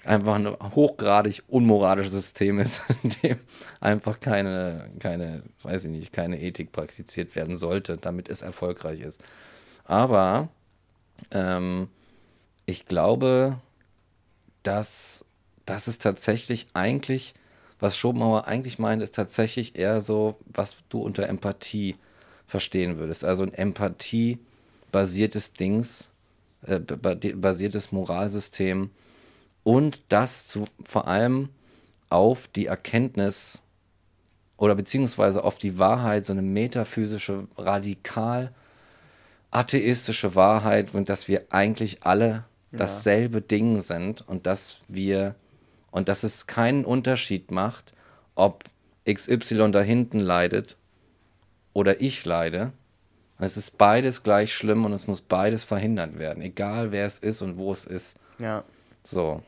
Speaker 1: einfach ein hochgradig unmoralisches System ist, in dem einfach keine, keine, weiß ich nicht, keine Ethik praktiziert werden sollte, damit es erfolgreich ist. Aber ähm, ich glaube, dass das ist tatsächlich eigentlich, was Schopenhauer eigentlich meint, ist tatsächlich eher so, was du unter Empathie verstehen würdest. Also ein Empathie-basiertes Dings, äh, ba- basiertes Moralsystem und das zu, vor allem auf die Erkenntnis oder beziehungsweise auf die Wahrheit, so eine metaphysische, radikal atheistische Wahrheit und dass wir eigentlich alle dasselbe Ding sind und dass wir und dass es keinen Unterschied macht, ob XY da hinten leidet oder ich leide. Es ist beides gleich schlimm und es muss beides verhindert werden, egal wer es ist und wo es ist.
Speaker 2: Ja.
Speaker 1: So.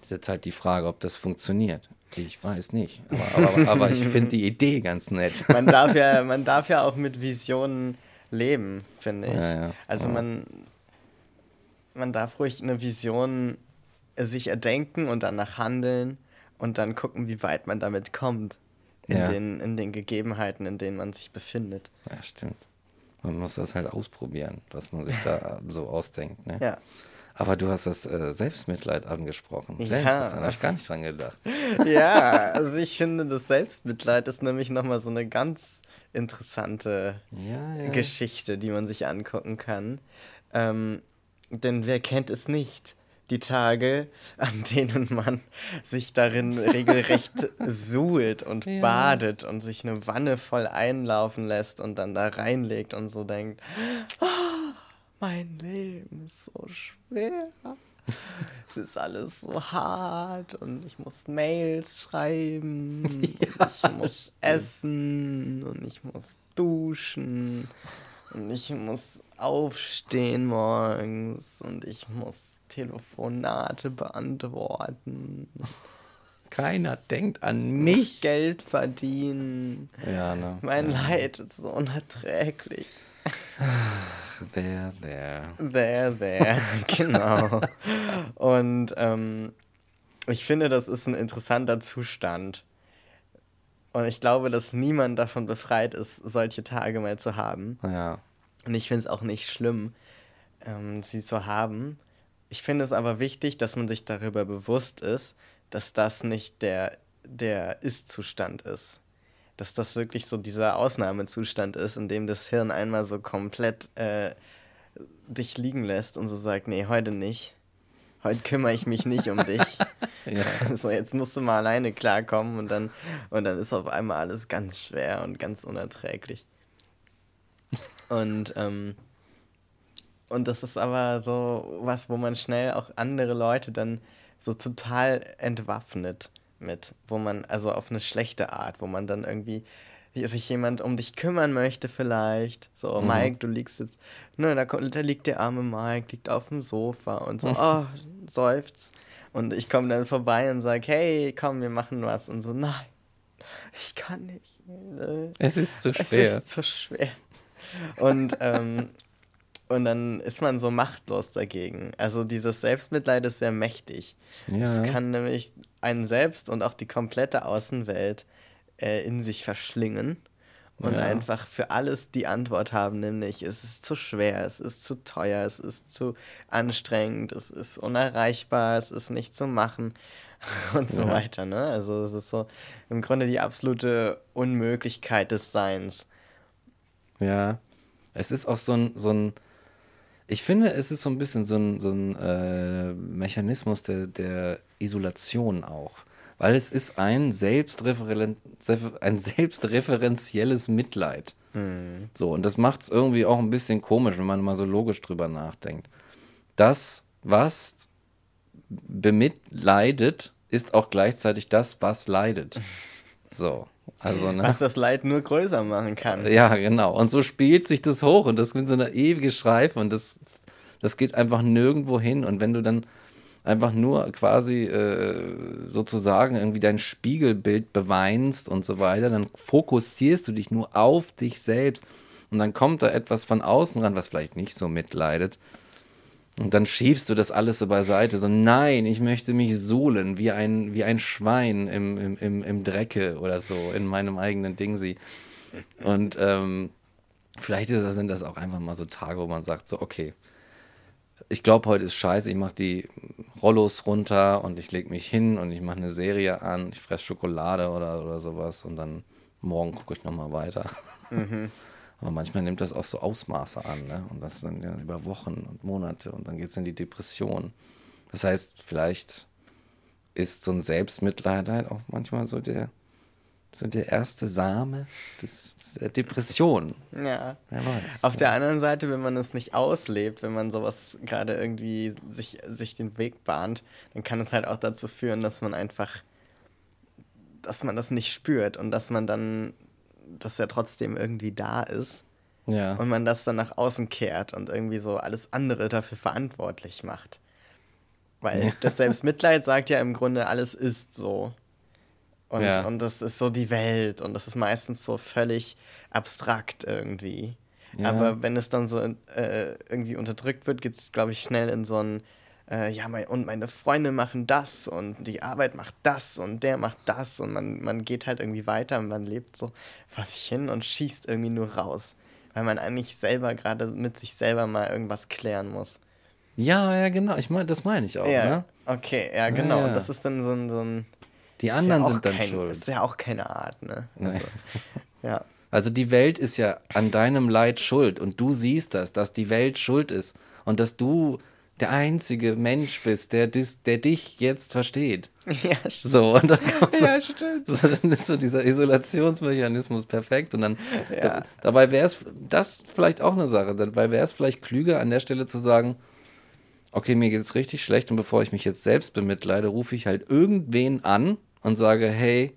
Speaker 1: Ist jetzt halt die Frage, ob das funktioniert. Ich weiß nicht. Aber, aber, aber ich finde die Idee ganz nett.
Speaker 2: Man darf ja, man darf ja auch mit Visionen leben, finde ich.
Speaker 1: Ja, ja.
Speaker 2: Also
Speaker 1: Ja.
Speaker 2: man, man darf ruhig eine Vision sich erdenken und danach handeln und dann gucken, wie weit man damit kommt. In, den, in den Gegebenheiten, in denen man sich befindet.
Speaker 1: Ja, stimmt. Man muss das halt ausprobieren, was man sich da so ausdenkt. Ne?
Speaker 2: Ja.
Speaker 1: Aber du hast das äh, Selbstmitleid angesprochen. Sehr
Speaker 2: Ja.
Speaker 1: interessant, habe ich gar nicht dran gedacht.
Speaker 2: Ja, also ich finde, das Selbstmitleid ist nämlich nochmal so eine ganz interessante
Speaker 1: Ja, ja.
Speaker 2: Geschichte, die man sich angucken kann. Ähm, denn wer kennt es nicht? Die Tage, an denen man sich darin regelrecht suhlt und badet und sich eine Wanne voll einlaufen lässt und dann da reinlegt und so denkt, "Ah, mein Leben ist so schwer. Es ist alles so hart und ich muss Mails schreiben, und ich muss essen und ich muss duschen und ich muss aufstehen morgens und ich muss Telefonate beantworten,
Speaker 1: Keiner denkt an
Speaker 2: mich
Speaker 1: mich.
Speaker 2: Geld verdienen.
Speaker 1: Ja, ne?
Speaker 2: Mein
Speaker 1: ja.
Speaker 2: Leid ist so unerträglich.
Speaker 1: There, there.
Speaker 2: There, there, genau. Und ähm, ich finde, das ist ein interessanter Zustand. Und ich glaube, dass niemand davon befreit ist, solche Tage mal zu haben.
Speaker 1: Ja.
Speaker 2: Und ich finde es auch nicht schlimm, ähm, sie zu haben. Ich finde es aber wichtig, dass man sich darüber bewusst ist, dass das nicht der, der Ist-Zustand ist. Dass das wirklich so dieser Ausnahmezustand ist, in dem das Hirn einmal so komplett äh, dich liegen lässt und so sagt, nee, heute nicht. Heute kümmere ich mich nicht um dich.
Speaker 1: Ja.
Speaker 2: So, jetzt musst du mal alleine klarkommen und dann, und dann ist auf einmal alles ganz schwer und ganz unerträglich. Und, ähm, und das ist aber so was, wo man schnell auch andere Leute dann so total entwaffnet mit, wo man, also auf eine schlechte Art, wo man dann irgendwie wie sich jemand um dich kümmern möchte vielleicht. So,
Speaker 1: Mhm.
Speaker 2: Mike, du liegst jetzt, ne, da, da liegt der arme Mike, liegt auf dem Sofa und so, oh, seufzt. Und ich komme dann vorbei und sage, hey, komm, wir machen was. Und so, nein, ich kann nicht. Äh,
Speaker 1: Es ist zu
Speaker 2: es
Speaker 1: schwer.
Speaker 2: ist zu schwer. Und, ähm, und dann ist man so machtlos dagegen. Also dieses Selbstmitleid ist sehr mächtig. Es
Speaker 1: Ja.
Speaker 2: kann nämlich einen selbst und auch die komplette Außenwelt äh, in sich verschlingen und
Speaker 1: Ja.
Speaker 2: einfach für alles die Antwort haben, nämlich es ist zu schwer, es ist zu teuer, es ist zu anstrengend, es ist unerreichbar, es ist nicht zu machen und so
Speaker 1: Ja.
Speaker 2: weiter. Ne? Also es ist so im Grunde die absolute Unmöglichkeit des Seins.
Speaker 1: Ja, es ist auch so ein, so ein, ich finde, es ist so ein bisschen so ein, so ein äh, Mechanismus der, der Isolation auch. weil es ist ein, Selbstreferen ein selbstreferenzielles Mitleid. So, und das macht es irgendwie auch ein bisschen komisch, wenn man mal so logisch drüber nachdenkt. Das, was bemitleidet, ist auch gleichzeitig das, was leidet. So. Also, ne?
Speaker 2: Was das Leid nur größer machen kann.
Speaker 1: Ja, genau. Und so spielt sich das hoch und das mit so einer ewige Schreife und das, das geht einfach nirgendwo hin. Und wenn du dann einfach nur quasi äh, sozusagen irgendwie dein Spiegelbild beweinst und so weiter, dann fokussierst du dich nur auf dich selbst und dann kommt da etwas von außen ran, was vielleicht nicht so mitleidet. Und dann schiebst du das alles so beiseite. So, nein, ich möchte mich suhlen wie ein, wie ein Schwein im, im, im, im Drecke oder so, in meinem eigenen Dingsi. Und ähm, vielleicht das, sind das auch einfach mal so Tage, wo man sagt, so, okay, ich glaube, heute ist scheiße, ich mache die Rollos runter und ich lege mich hin und ich mache eine Serie an, ich fresse Schokolade oder, oder sowas und dann morgen gucke ich nochmal weiter. Mhm. Aber manchmal nimmt das auch so Ausmaße an, ne? Und das dann ja über Wochen und Monate und dann geht es in die Depression. Das heißt, vielleicht ist so ein Selbstmitleid halt auch manchmal so der, so der erste Same des, der Depression.
Speaker 2: Ja.
Speaker 1: Wer weiß.
Speaker 2: Auf der anderen Seite, wenn man es nicht auslebt, wenn man sowas gerade irgendwie sich, sich den Weg bahnt, dann kann es halt auch dazu führen, dass man einfach, dass man das nicht spürt und dass man dann, dass er trotzdem irgendwie da ist
Speaker 1: Ja.
Speaker 2: und man das dann nach außen kehrt und irgendwie so alles andere dafür verantwortlich macht. Weil das Selbstmitleid sagt ja im Grunde, alles ist so. Und,
Speaker 1: Ja.
Speaker 2: und das ist so die Welt und das ist meistens so völlig abstrakt irgendwie.
Speaker 1: Ja.
Speaker 2: Aber wenn es dann so äh, irgendwie unterdrückt wird, geht es, glaube ich, schnell in so ein, äh, ja, mein, und meine Freunde machen das und die Arbeit macht das und der macht das und man, man geht halt irgendwie weiter und man lebt so vor sich hin und schießt irgendwie nur raus. Weil man eigentlich selber gerade mit sich selber mal irgendwas klären muss.
Speaker 1: ja, ja, genau. Ich meine, das meine ich auch,
Speaker 2: ja,
Speaker 1: ne?
Speaker 2: okay, ja, genau.
Speaker 1: ja.
Speaker 2: Und das ist dann so ein. So ein
Speaker 1: Die anderen
Speaker 2: ja
Speaker 1: sind dann
Speaker 2: kein,
Speaker 1: schuld.
Speaker 2: Ist ja auch keine Art, ne?
Speaker 1: Nee.
Speaker 2: Also, ja.
Speaker 1: Also die Welt ist ja an deinem Leid schuld und du siehst das, dass die Welt schuld ist und dass du der einzige Mensch bist, der, dis, der dich jetzt versteht.
Speaker 2: Ja, stimmt.
Speaker 1: So, und dann, so,
Speaker 2: Ja, stimmt.
Speaker 1: so, dann ist so dieser Isolationsmechanismus perfekt und dann
Speaker 2: Ja.
Speaker 1: da, dabei wäre es das vielleicht auch eine Sache, dabei wäre es vielleicht klüger an der Stelle zu sagen, okay, mir geht es richtig schlecht und bevor ich mich jetzt selbst bemitleide, rufe ich halt irgendwen an und sage, hey,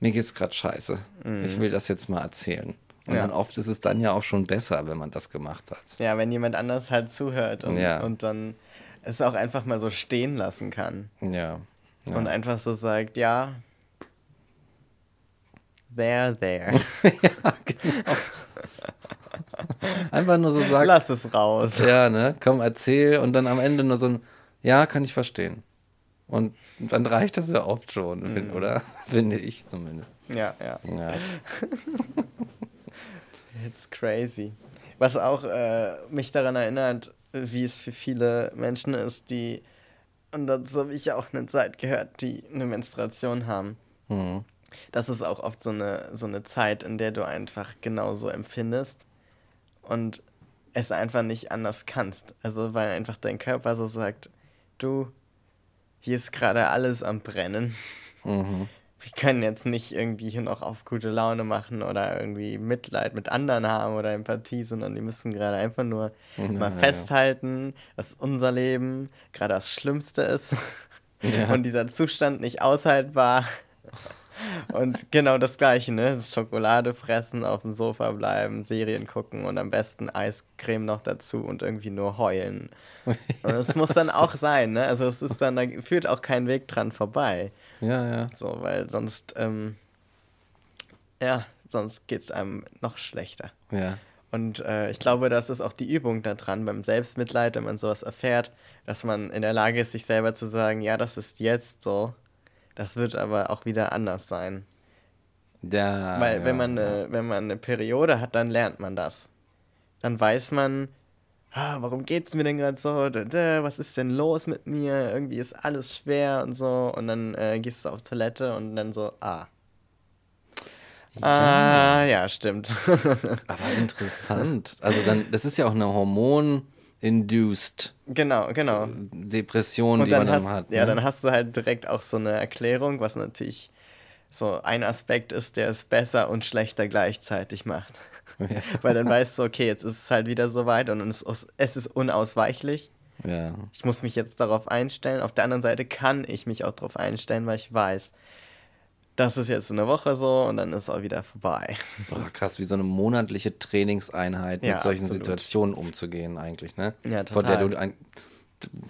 Speaker 1: mir geht's gerade scheiße. Ich will das jetzt mal erzählen. Und.
Speaker 2: Ja.
Speaker 1: dann oft ist es dann ja auch schon besser, wenn man das gemacht hat.
Speaker 2: Ja, wenn jemand anders halt zuhört und,
Speaker 1: Ja.
Speaker 2: und dann es auch einfach mal so stehen lassen kann.
Speaker 1: Ja. ja.
Speaker 2: Und einfach so sagt, ja, there, there.
Speaker 1: Einfach nur so sagen,
Speaker 2: Lass es raus.
Speaker 1: ja, ne, komm, erzähl und dann am Ende nur so ein, ja, kann ich verstehen. Und dann reicht das ja oft schon,
Speaker 2: Mhm.
Speaker 1: oder? Finde ich zumindest.
Speaker 2: Ja, ja.
Speaker 1: Ja.
Speaker 2: It's crazy. Was auch äh, mich daran erinnert, wie es für viele Menschen ist, die, und dazu habe ich ja auch eine Zeit gehört, die eine Menstruation haben.
Speaker 1: Mhm.
Speaker 2: Das ist auch oft so eine, so eine Zeit, in der du einfach genauso empfindest und es einfach nicht anders kannst. Also weil einfach dein Körper so sagt, du, hier ist gerade alles am Brennen.
Speaker 1: Mhm.
Speaker 2: Wir können jetzt nicht irgendwie hier noch auf gute Laune machen oder irgendwie Mitleid mit anderen haben oder Empathie, sondern die müssen gerade einfach nur mal
Speaker 1: ja.
Speaker 2: festhalten, dass unser Leben gerade das Schlimmste ist
Speaker 1: Ja.
Speaker 2: und dieser Zustand nicht aushaltbar. Und genau das Gleiche, ne? Schokolade fressen, auf dem Sofa bleiben, Serien gucken und am besten Eiscreme noch dazu und irgendwie nur heulen. Und es muss dann auch sein, ne? Also es ist dann, da führt auch kein Weg dran vorbei.
Speaker 1: Ja, ja.
Speaker 2: So, weil sonst, ähm, ja, sonst geht es einem noch schlechter.
Speaker 1: Ja.
Speaker 2: Und äh, ich glaube, das ist auch die Übung daran, beim Selbstmitleid, wenn man sowas erfährt, dass man in der Lage ist, sich selber zu sagen, ja, das ist jetzt so, das wird aber auch wieder anders sein.
Speaker 1: Ja,
Speaker 2: Weil
Speaker 1: ja,
Speaker 2: wenn, man eine, wenn man eine Periode hat, dann lernt man das. Dann weiß man, ah, warum geht's mir denn gerade so? Was ist denn los mit mir? Irgendwie ist alles schwer und so. Und dann äh, gehst du auf Toilette und dann so, ah. Ah, ja, stimmt.
Speaker 1: Aber interessant. Also dann, das ist ja auch eine Hormon, induced
Speaker 2: Genau, genau.
Speaker 1: Depression,
Speaker 2: Und
Speaker 1: die man
Speaker 2: hast,
Speaker 1: dann hat.
Speaker 2: ja,
Speaker 1: ne?
Speaker 2: dann hast du halt direkt auch so eine Erklärung, was natürlich so ein Aspekt ist, der es besser und schlechter gleichzeitig macht. Weil dann weißt du, okay, jetzt ist es halt wieder soweit und es ist, es ist unausweichlich.
Speaker 1: ja.
Speaker 2: Ich muss mich jetzt darauf einstellen. Auf der anderen Seite kann ich mich auch darauf einstellen, weil ich weiß, das ist jetzt eine Woche so und dann ist es auch wieder vorbei.
Speaker 1: Boah, krass, wie so eine monatliche Trainingseinheit,
Speaker 2: Ja,
Speaker 1: mit solchen
Speaker 2: absolut.
Speaker 1: Situationen umzugehen, eigentlich, ne?
Speaker 2: Ja,
Speaker 1: Von der
Speaker 2: total.
Speaker 1: du ein,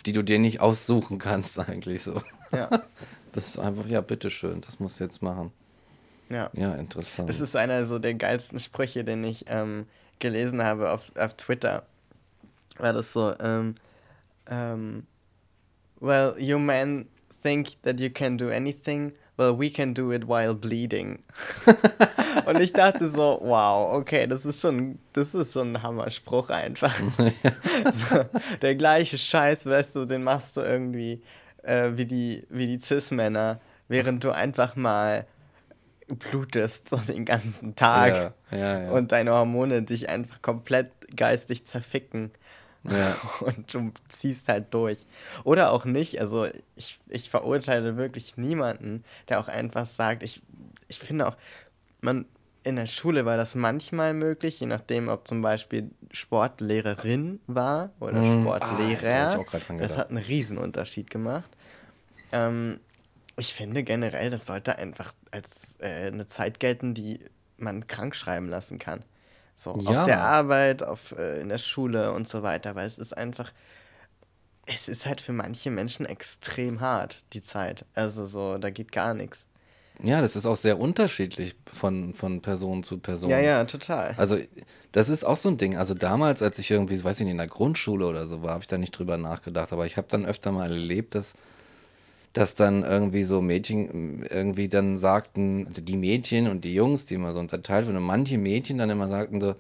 Speaker 1: die du dir nicht aussuchen kannst, eigentlich so.
Speaker 2: Ja,
Speaker 1: Das ist einfach, ja, bitteschön, das musst du jetzt machen.
Speaker 2: Ja.
Speaker 1: Ja, interessant.
Speaker 2: Das ist einer so der geilsten Sprüche, den ich ähm, gelesen habe auf, auf Twitter. War das so, ähm, ähm, well, you men think that you can do anything, well, we can do it while bleeding. Und ich dachte so, wow, okay, das ist schon, das ist schon ein Hammerspruch einfach. so, der gleiche Scheiß, weißt du, den machst du irgendwie äh, wie die, wie die Cis-Männer, während du einfach mal blutest so den ganzen Tag
Speaker 1: Ja, ja, ja.
Speaker 2: und deine Hormone dich einfach komplett geistig zerficken. Und du ziehst halt durch. Oder auch nicht. Also ich, ich verurteile wirklich niemanden, der auch einfach sagt, ich, ich finde auch, man, in der Schule war das manchmal möglich, je nachdem, ob zum Beispiel Sportlehrerin war oder.
Speaker 1: Ah, hab
Speaker 2: Sportlehrer.
Speaker 1: dran
Speaker 2: das
Speaker 1: gedacht.
Speaker 2: hat einen Riesenunterschied gemacht. Ähm, ich finde generell, das sollte einfach als äh, eine Zeit gelten, die man krank schreiben lassen kann. So,
Speaker 1: Ja.
Speaker 2: auf der Arbeit, auf, äh, in der Schule und so weiter, weil es ist einfach, es ist halt für manche Menschen extrem hart, die Zeit. Also so, da geht gar nichts.
Speaker 1: ja, das ist auch sehr unterschiedlich von, von Person zu Person.
Speaker 2: Ja, ja, total.
Speaker 1: Also, das ist auch so ein Ding. Also, damals, als ich irgendwie, weiß ich nicht, in der Grundschule oder so war, habe ich da nicht drüber nachgedacht. Aber ich habe dann öfter mal erlebt, dass, dass dann irgendwie so Mädchen irgendwie dann sagten, also die Mädchen und die Jungs, die immer so unterteilt wurden, und manche Mädchen dann immer sagten so,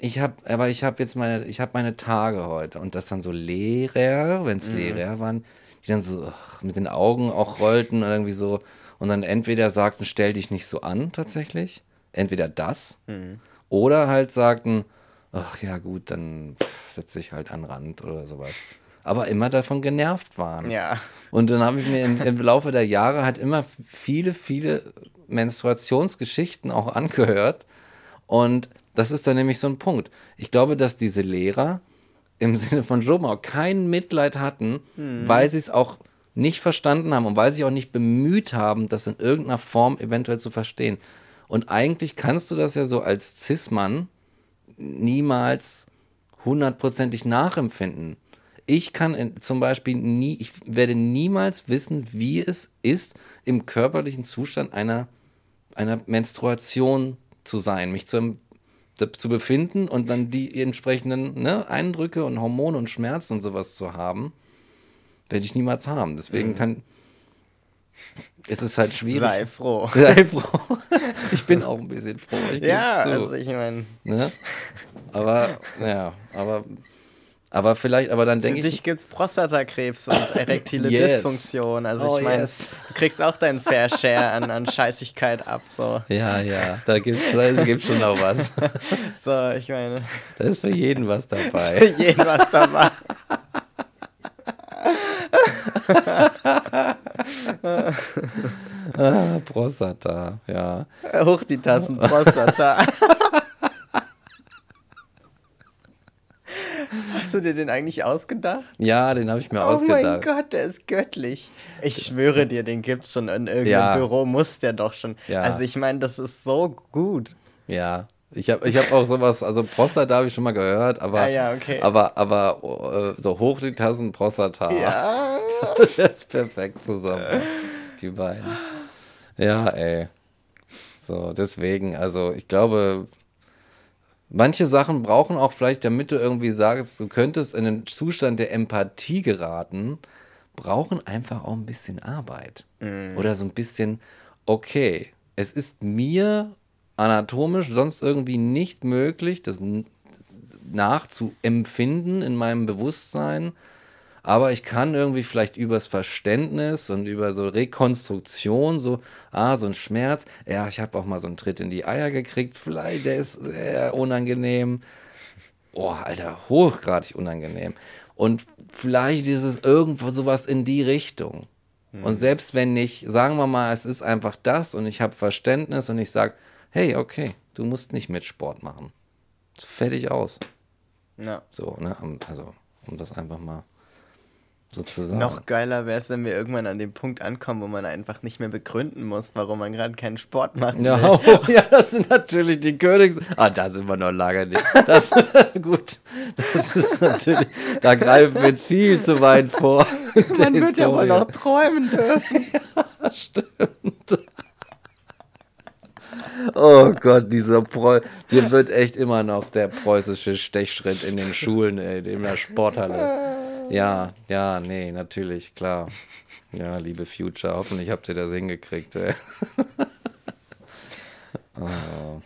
Speaker 1: ich habe, aber ich habe jetzt meine, ich habe meine Tage heute. Und das dann so Lehrer, wenn es Lehrer waren, die dann so ach, mit den Augen auch rollten und irgendwie so. Und dann entweder sagten, stell dich nicht so an, tatsächlich. Entweder das. Oder halt sagten, ach ja, gut, dann setze ich halt an den Rand oder sowas. Aber immer davon genervt waren.
Speaker 2: Ja.
Speaker 1: Und dann habe ich mir im, im Laufe der Jahre halt immer viele, viele Menstruationsgeschichten auch angehört. Und das ist dann nämlich so ein Punkt. Ich glaube, dass diese Lehrer im Sinne von auch kein Mitleid hatten, weil sie es auch nicht verstanden haben und weil sie sich auch nicht bemüht haben, das in irgendeiner Form eventuell zu verstehen. Und eigentlich kannst du das ja so als Cis-Mann niemals hundertprozentig nachempfinden. Ich kann zum Beispiel nie, ich werde niemals wissen, wie es ist, im körperlichen Zustand einer, einer Menstruation zu sein, mich zu, zu befinden und dann die entsprechenden ne, Eindrücke und Hormone und Schmerzen und sowas zu haben, werde ich niemals haben. Deswegen kann, ist es halt schwierig.
Speaker 2: Sei froh.
Speaker 1: Sei froh. Ich bin auch ein bisschen froh.
Speaker 2: Ja, also ich meine,
Speaker 1: Ne? Aber, ja, aber, aber vielleicht, aber dann
Speaker 2: für
Speaker 1: denke
Speaker 2: dich
Speaker 1: ich,
Speaker 2: gibt's Prostatakrebs und erektile
Speaker 1: Yes.
Speaker 2: Dysfunktion. Also
Speaker 1: Oh,
Speaker 2: ich meine,
Speaker 1: yes.
Speaker 2: du kriegst auch deinen Fair Share an, an Scheißigkeit ab. So.
Speaker 1: ja, ja, da gibt's, da gibt's schon noch was.
Speaker 2: so, ich meine,
Speaker 1: Da ist für jeden was
Speaker 2: für
Speaker 1: dabei.
Speaker 2: jeden was dabei.
Speaker 1: Ah, Prostata, ja.
Speaker 2: Hoch die Tassen Prostata. Hast du dir den eigentlich ausgedacht?
Speaker 1: Ja, den habe ich mir
Speaker 2: Oh mein
Speaker 1: ausgedacht.
Speaker 2: Gott, der ist göttlich. Ich schwöre dir, den gibt's schon in irgendeinem
Speaker 1: Ja.
Speaker 2: Büro, muss der doch schon.
Speaker 1: Ja.
Speaker 2: Also ich meine, das ist so gut.
Speaker 1: Ja. Ich habe ich hab auch sowas, also Prostata habe ich schon mal gehört, aber,
Speaker 2: Ah, ja, okay.
Speaker 1: aber, aber äh, so hoch die Tassen Prostata.
Speaker 2: Ja.
Speaker 1: Das ist perfekt zusammen. Die beiden. Ja, ey. So, deswegen, also ich glaube, manche Sachen brauchen auch vielleicht, damit du irgendwie sagst, du könntest in einen Zustand der Empathie geraten, brauchen einfach auch ein bisschen Arbeit. Oder so ein bisschen, okay, es ist mir anatomisch sonst irgendwie nicht möglich, das nachzuempfinden in meinem Bewusstsein. Aber ich kann irgendwie vielleicht übers Verständnis und über so Rekonstruktion, so, ah, so ein Schmerz, ja, ich habe auch mal so einen Tritt in die Eier gekriegt, vielleicht, der ist sehr unangenehm. oh, Alter, hochgradig unangenehm. Und vielleicht ist es irgendwo sowas in die Richtung. Und selbst wenn nicht, sagen wir mal, es ist einfach das und ich habe Verständnis und ich sage, hey, okay, du musst nicht mit Sport machen. Fertig aus.
Speaker 2: Ja.
Speaker 1: So, ne? Also, um das einfach mal so zu sagen.
Speaker 2: Noch geiler wäre es, wenn wir irgendwann an dem Punkt ankommen, wo man einfach nicht mehr begründen muss, warum man gerade keinen Sport macht.
Speaker 1: Ja, oh, ja, das sind natürlich die Königs. Ah, da sind wir noch lange nicht. Das, gut. Das ist natürlich. Da greifen wir jetzt viel zu weit vor.
Speaker 2: Man wird ja wohl noch träumen dürfen.
Speaker 1: ja, stimmt. Oh Gott, dieser Preu. Hier wird echt immer noch der preußische Stechschritt in den Schulen, ey, in der Sporthalle. Ja, ja, nee, natürlich, klar. Ja, liebe Future, hoffentlich habt ihr das hingekriegt, ey.
Speaker 2: oh.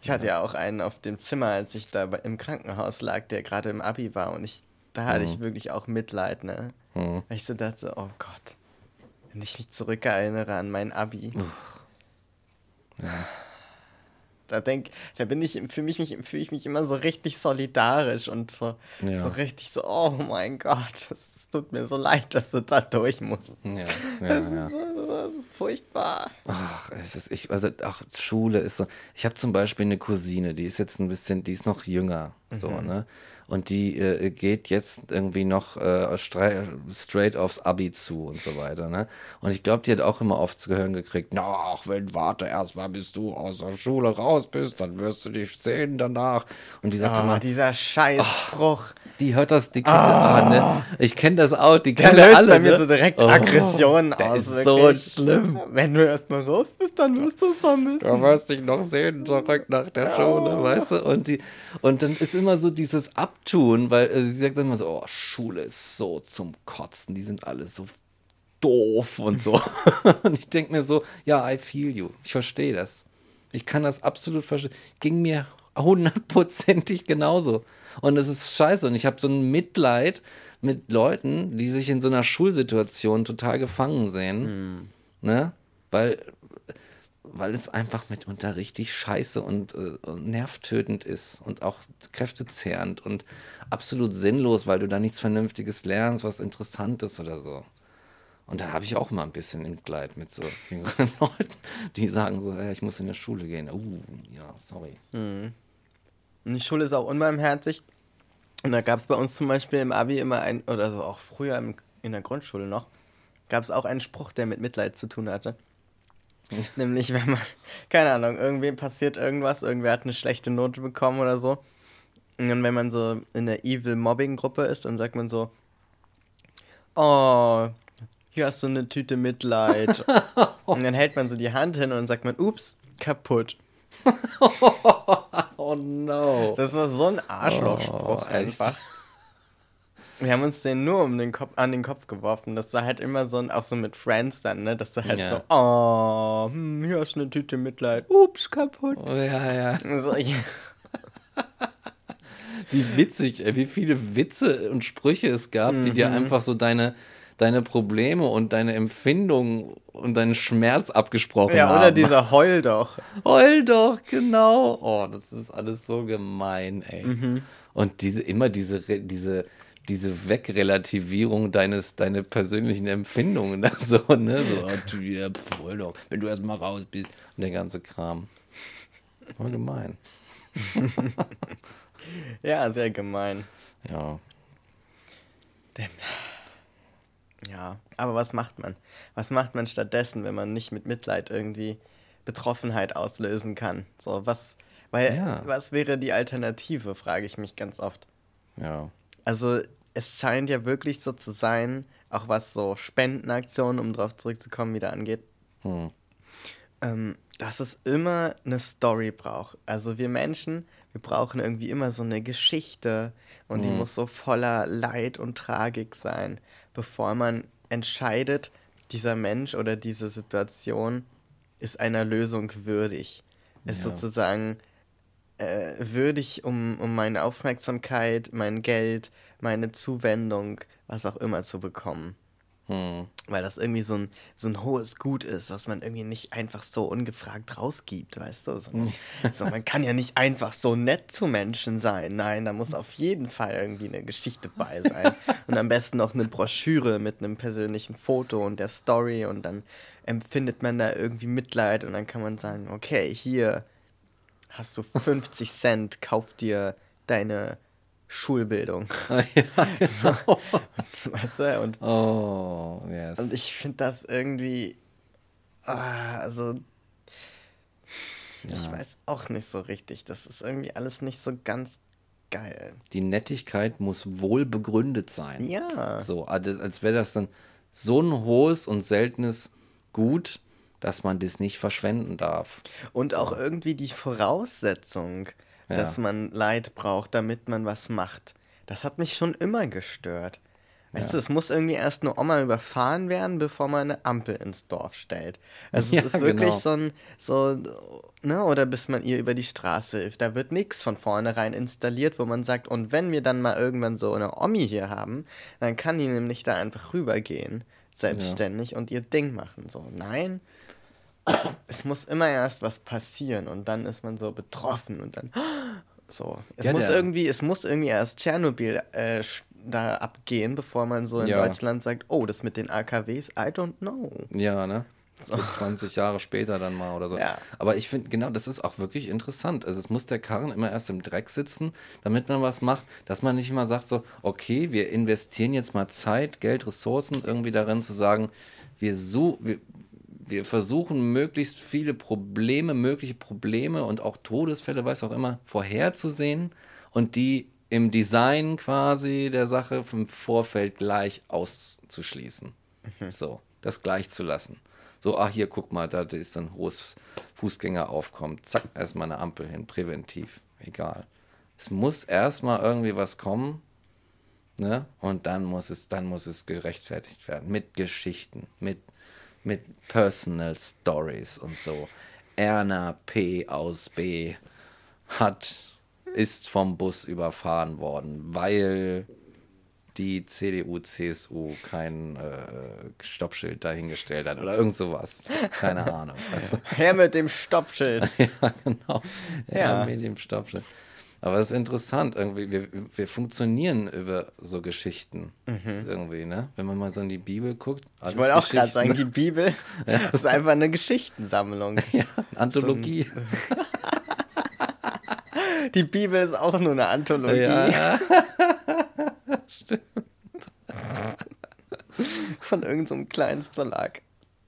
Speaker 2: Ich hatte ja auch einen auf dem Zimmer, als ich da im Krankenhaus lag, der gerade im Abi war und ich, da hatte mhm. ich wirklich auch Mitleid, ne? Mhm. Weil ich so dachte, oh Gott, wenn ich mich zurückerinnere an mein Abi. Ja. Da denk, da bin ich, fühle mich, mich, fühl ich mich immer so richtig solidarisch und so, ja. so richtig so, oh mein Gott, es tut mir so leid, dass du da durch musst. Ja, ja, das, ja. Ist, das ist furchtbar.
Speaker 1: Ach, es ist, ich, also, ach, Schule ist so. Ich habe zum Beispiel eine Cousine, die ist jetzt ein bisschen, die ist noch jünger, so, mhm. ne? Und die äh, geht jetzt irgendwie noch äh, straight, aufs Abi zu und so weiter. Ne? Und ich glaube, die hat auch immer oft zu hören gekriegt, na, ach, wenn, warte erst mal, bis du aus der Schule raus bist, dann wirst du dich sehen danach. Und die sagt
Speaker 2: oh,
Speaker 1: immer,
Speaker 2: dieser Scheißspruch. Oh,
Speaker 1: die hört das, die kennt oh. das, ne? Ich kenne das auch, die
Speaker 2: kennen
Speaker 1: alle.
Speaker 2: löst bei mir ne? so direkt oh, Aggressionen aus.
Speaker 1: Ist so schlimm.
Speaker 2: Wenn du erst mal raus bist, dann wirst du es vermissen.
Speaker 1: Du wirst dich noch sehen, zurück nach der Schule, weißt du? Und, die, und dann ist immer so dieses Abtun, weil äh, sie sagt immer so, oh, Schule ist so zum Kotzen, die sind alle so doof und so. und ich denke mir so, ja, I feel you. Ich verstehe das. Ich kann das absolut verstehen. Ging mir hundertprozentig genauso. Und es ist scheiße. Und ich habe so ein Mitleid mit Leuten, die sich in so einer Schulsituation total gefangen sehen. Mhm. Ne? Weil, weil es einfach mitunter richtig scheiße und, äh, nervtötend ist und auch kräftezehrend und absolut sinnlos, weil du da nichts Vernünftiges lernst, was interessant ist oder so. Und dann habe ich auch mal ein bisschen Mitleid mit so jüngeren Leuten, die sagen so, ja, ich muss in der Schule gehen. Uh, ja, sorry.
Speaker 2: Mhm. Und die Schule ist auch unbarmherzig. Und da gab es bei uns zum Beispiel im Abi immer ein, oder so auch früher im, in der Grundschule noch, gab es auch einen Spruch, der mit Mitleid zu tun hatte. Nämlich, wenn man, keine Ahnung, irgendwem passiert irgendwas, irgendwer hat eine schlechte Note bekommen oder so. Und dann, wenn man so in der Evil Mobbing Gruppe ist, dann sagt man so, oh, hier hast du eine Tüte Mitleid. und dann hält man so die Hand hin und sagt man, ups, kaputt.
Speaker 1: oh no.
Speaker 2: Das war so ein Arschlochspruch oh, einfach. Wir haben uns den nur um den Kopf, an den Kopf geworfen. Das war halt immer so, auch so mit Friends dann, ne? Dass du halt ja. so, oh, hm, hier hast du eine Tüte Mitleid. Ups, kaputt.
Speaker 1: Oh, ja, ja. So, ja. wie witzig, wie viele Witze und Sprüche es gab, mhm. die dir mhm. einfach so deine, deine Probleme und deine Empfindungen und deinen Schmerz abgesprochen ja, haben. Ja, oder
Speaker 2: dieser Heul doch.
Speaker 1: Heul doch, genau. Oh, das ist alles so gemein, ey. Mhm. Und diese, immer diese, diese, diese Wegrelativierung deines, deine persönlichen Empfindungen, das so, ne? So, oh, ja, heul doch, wenn du erstmal raus bist. Und der ganze Kram. Voll gemein.
Speaker 2: ja, sehr gemein.
Speaker 1: Ja.
Speaker 2: Ja, aber was macht man? Was macht man stattdessen, wenn man nicht mit Mitleid irgendwie Betroffenheit auslösen kann? So, was, weil, ja. was wäre die Alternative, frage ich mich ganz oft.
Speaker 1: Ja.
Speaker 2: Also, es scheint ja wirklich so zu sein, auch was so Spendenaktionen, um darauf zurückzukommen, wieder angeht, hm. ähm, dass es immer eine Story braucht. Also, wir Menschen, wir brauchen irgendwie immer so eine Geschichte und hm. die muss so voller Leid und Tragik sein bevor man entscheidet, dieser Mensch oder diese Situation ist einer Lösung würdig. Ist ja. sozusagen äh, würdig, um, um meine Aufmerksamkeit, mein Geld, meine Zuwendung, was auch immer zu bekommen. Weil das irgendwie so ein, so ein hohes Gut ist, was man irgendwie nicht einfach so ungefragt rausgibt, weißt du? So, so, man kann ja nicht einfach so nett zu Menschen sein. Nein, da muss auf jeden Fall irgendwie eine Geschichte bei sein. Und am besten noch eine Broschüre mit einem persönlichen Foto und der Story und dann empfindet man da irgendwie Mitleid und dann kann man sagen, okay, hier hast du 50 Cent, kauf dir deine Schulbildung.
Speaker 1: ja, genau.
Speaker 2: weißt du? Und,
Speaker 1: Oh, yes.
Speaker 2: und ich finde das irgendwie, ah, also, ich weiß auch nicht so richtig. Das ist irgendwie alles nicht so ganz geil.
Speaker 1: Die Nettigkeit muss wohl begründet sein.
Speaker 2: Ja.
Speaker 1: So, als als wäre das dann so ein hohes und seltenes Gut, dass man das nicht verschwenden darf.
Speaker 2: Und auch irgendwie die Voraussetzung,
Speaker 1: Ja.
Speaker 2: dass man Leid braucht, damit man was macht. Das hat mich schon immer gestört. Weißt du, es muss irgendwie erst eine Oma überfahren werden, bevor man eine Ampel ins Dorf stellt. Also
Speaker 1: Ja,
Speaker 2: es ist wirklich
Speaker 1: genau.
Speaker 2: so ein, so, ne, oder bis man ihr über die Straße hilft. Da wird nichts von vornherein installiert, wo man sagt, und wenn wir dann mal irgendwann so eine Omi hier haben, dann kann die nämlich da einfach rübergehen, selbstständig, und ihr Ding machen. So, nein, es muss immer erst was passieren und dann ist man so betroffen und dann so. Es
Speaker 1: Ja,
Speaker 2: muss
Speaker 1: der-
Speaker 2: irgendwie, es muss irgendwie erst Tschernobyl äh, da abgehen, bevor man so in
Speaker 1: Ja.
Speaker 2: Deutschland sagt, oh, das mit den AKWs, I don't know.
Speaker 1: Ja, ne? So 20 Jahre später dann mal oder so.
Speaker 2: Ja.
Speaker 1: Aber ich finde, genau, das ist auch wirklich interessant. Also es muss der Karren immer erst im Dreck sitzen, damit man was macht, dass man nicht immer sagt so, okay, wir investieren jetzt mal Zeit, Geld, Ressourcen irgendwie darin zu sagen, wir, su wir, wir versuchen möglichst viele Probleme, mögliche Probleme und auch Todesfälle, weiß auch immer, vorherzusehen und die im Design quasi der Sache vom Vorfeld gleich auszuschließen. So, das gleich zu lassen. So, ach hier, guck mal, da ist ein hohes Fußgängeraufkommen. Zack, erstmal eine Ampel hin, präventiv. Egal. Es muss erstmal irgendwie was kommen, ne? Und dann muss es, dann muss es gerechtfertigt werden. Mit Geschichten, mit, mit Personal Stories und so. Erna P. aus B. hat, ist vom Bus überfahren worden, weil die CDU, CSU kein äh, Stoppschild dahingestellt hat oder irgend sowas. Keine Ahnung. Also,
Speaker 2: Her mit dem Stoppschild.
Speaker 1: ja, genau. Ja,
Speaker 2: Ja.
Speaker 1: mit dem Stoppschild. Aber es ist interessant, irgendwie, wir, wir funktionieren über so Geschichten. Irgendwie, ne? Wenn man mal so in die Bibel guckt.
Speaker 2: Mhm. Ich wollte auch gerade sagen, die Bibel ist einfach eine Geschichtensammlung.
Speaker 1: ja, Anthologie.
Speaker 2: Die Bibel ist auch nur eine Anthologie.
Speaker 1: ja, stimmt.
Speaker 2: Von irgendeinem so Kleinstverlag.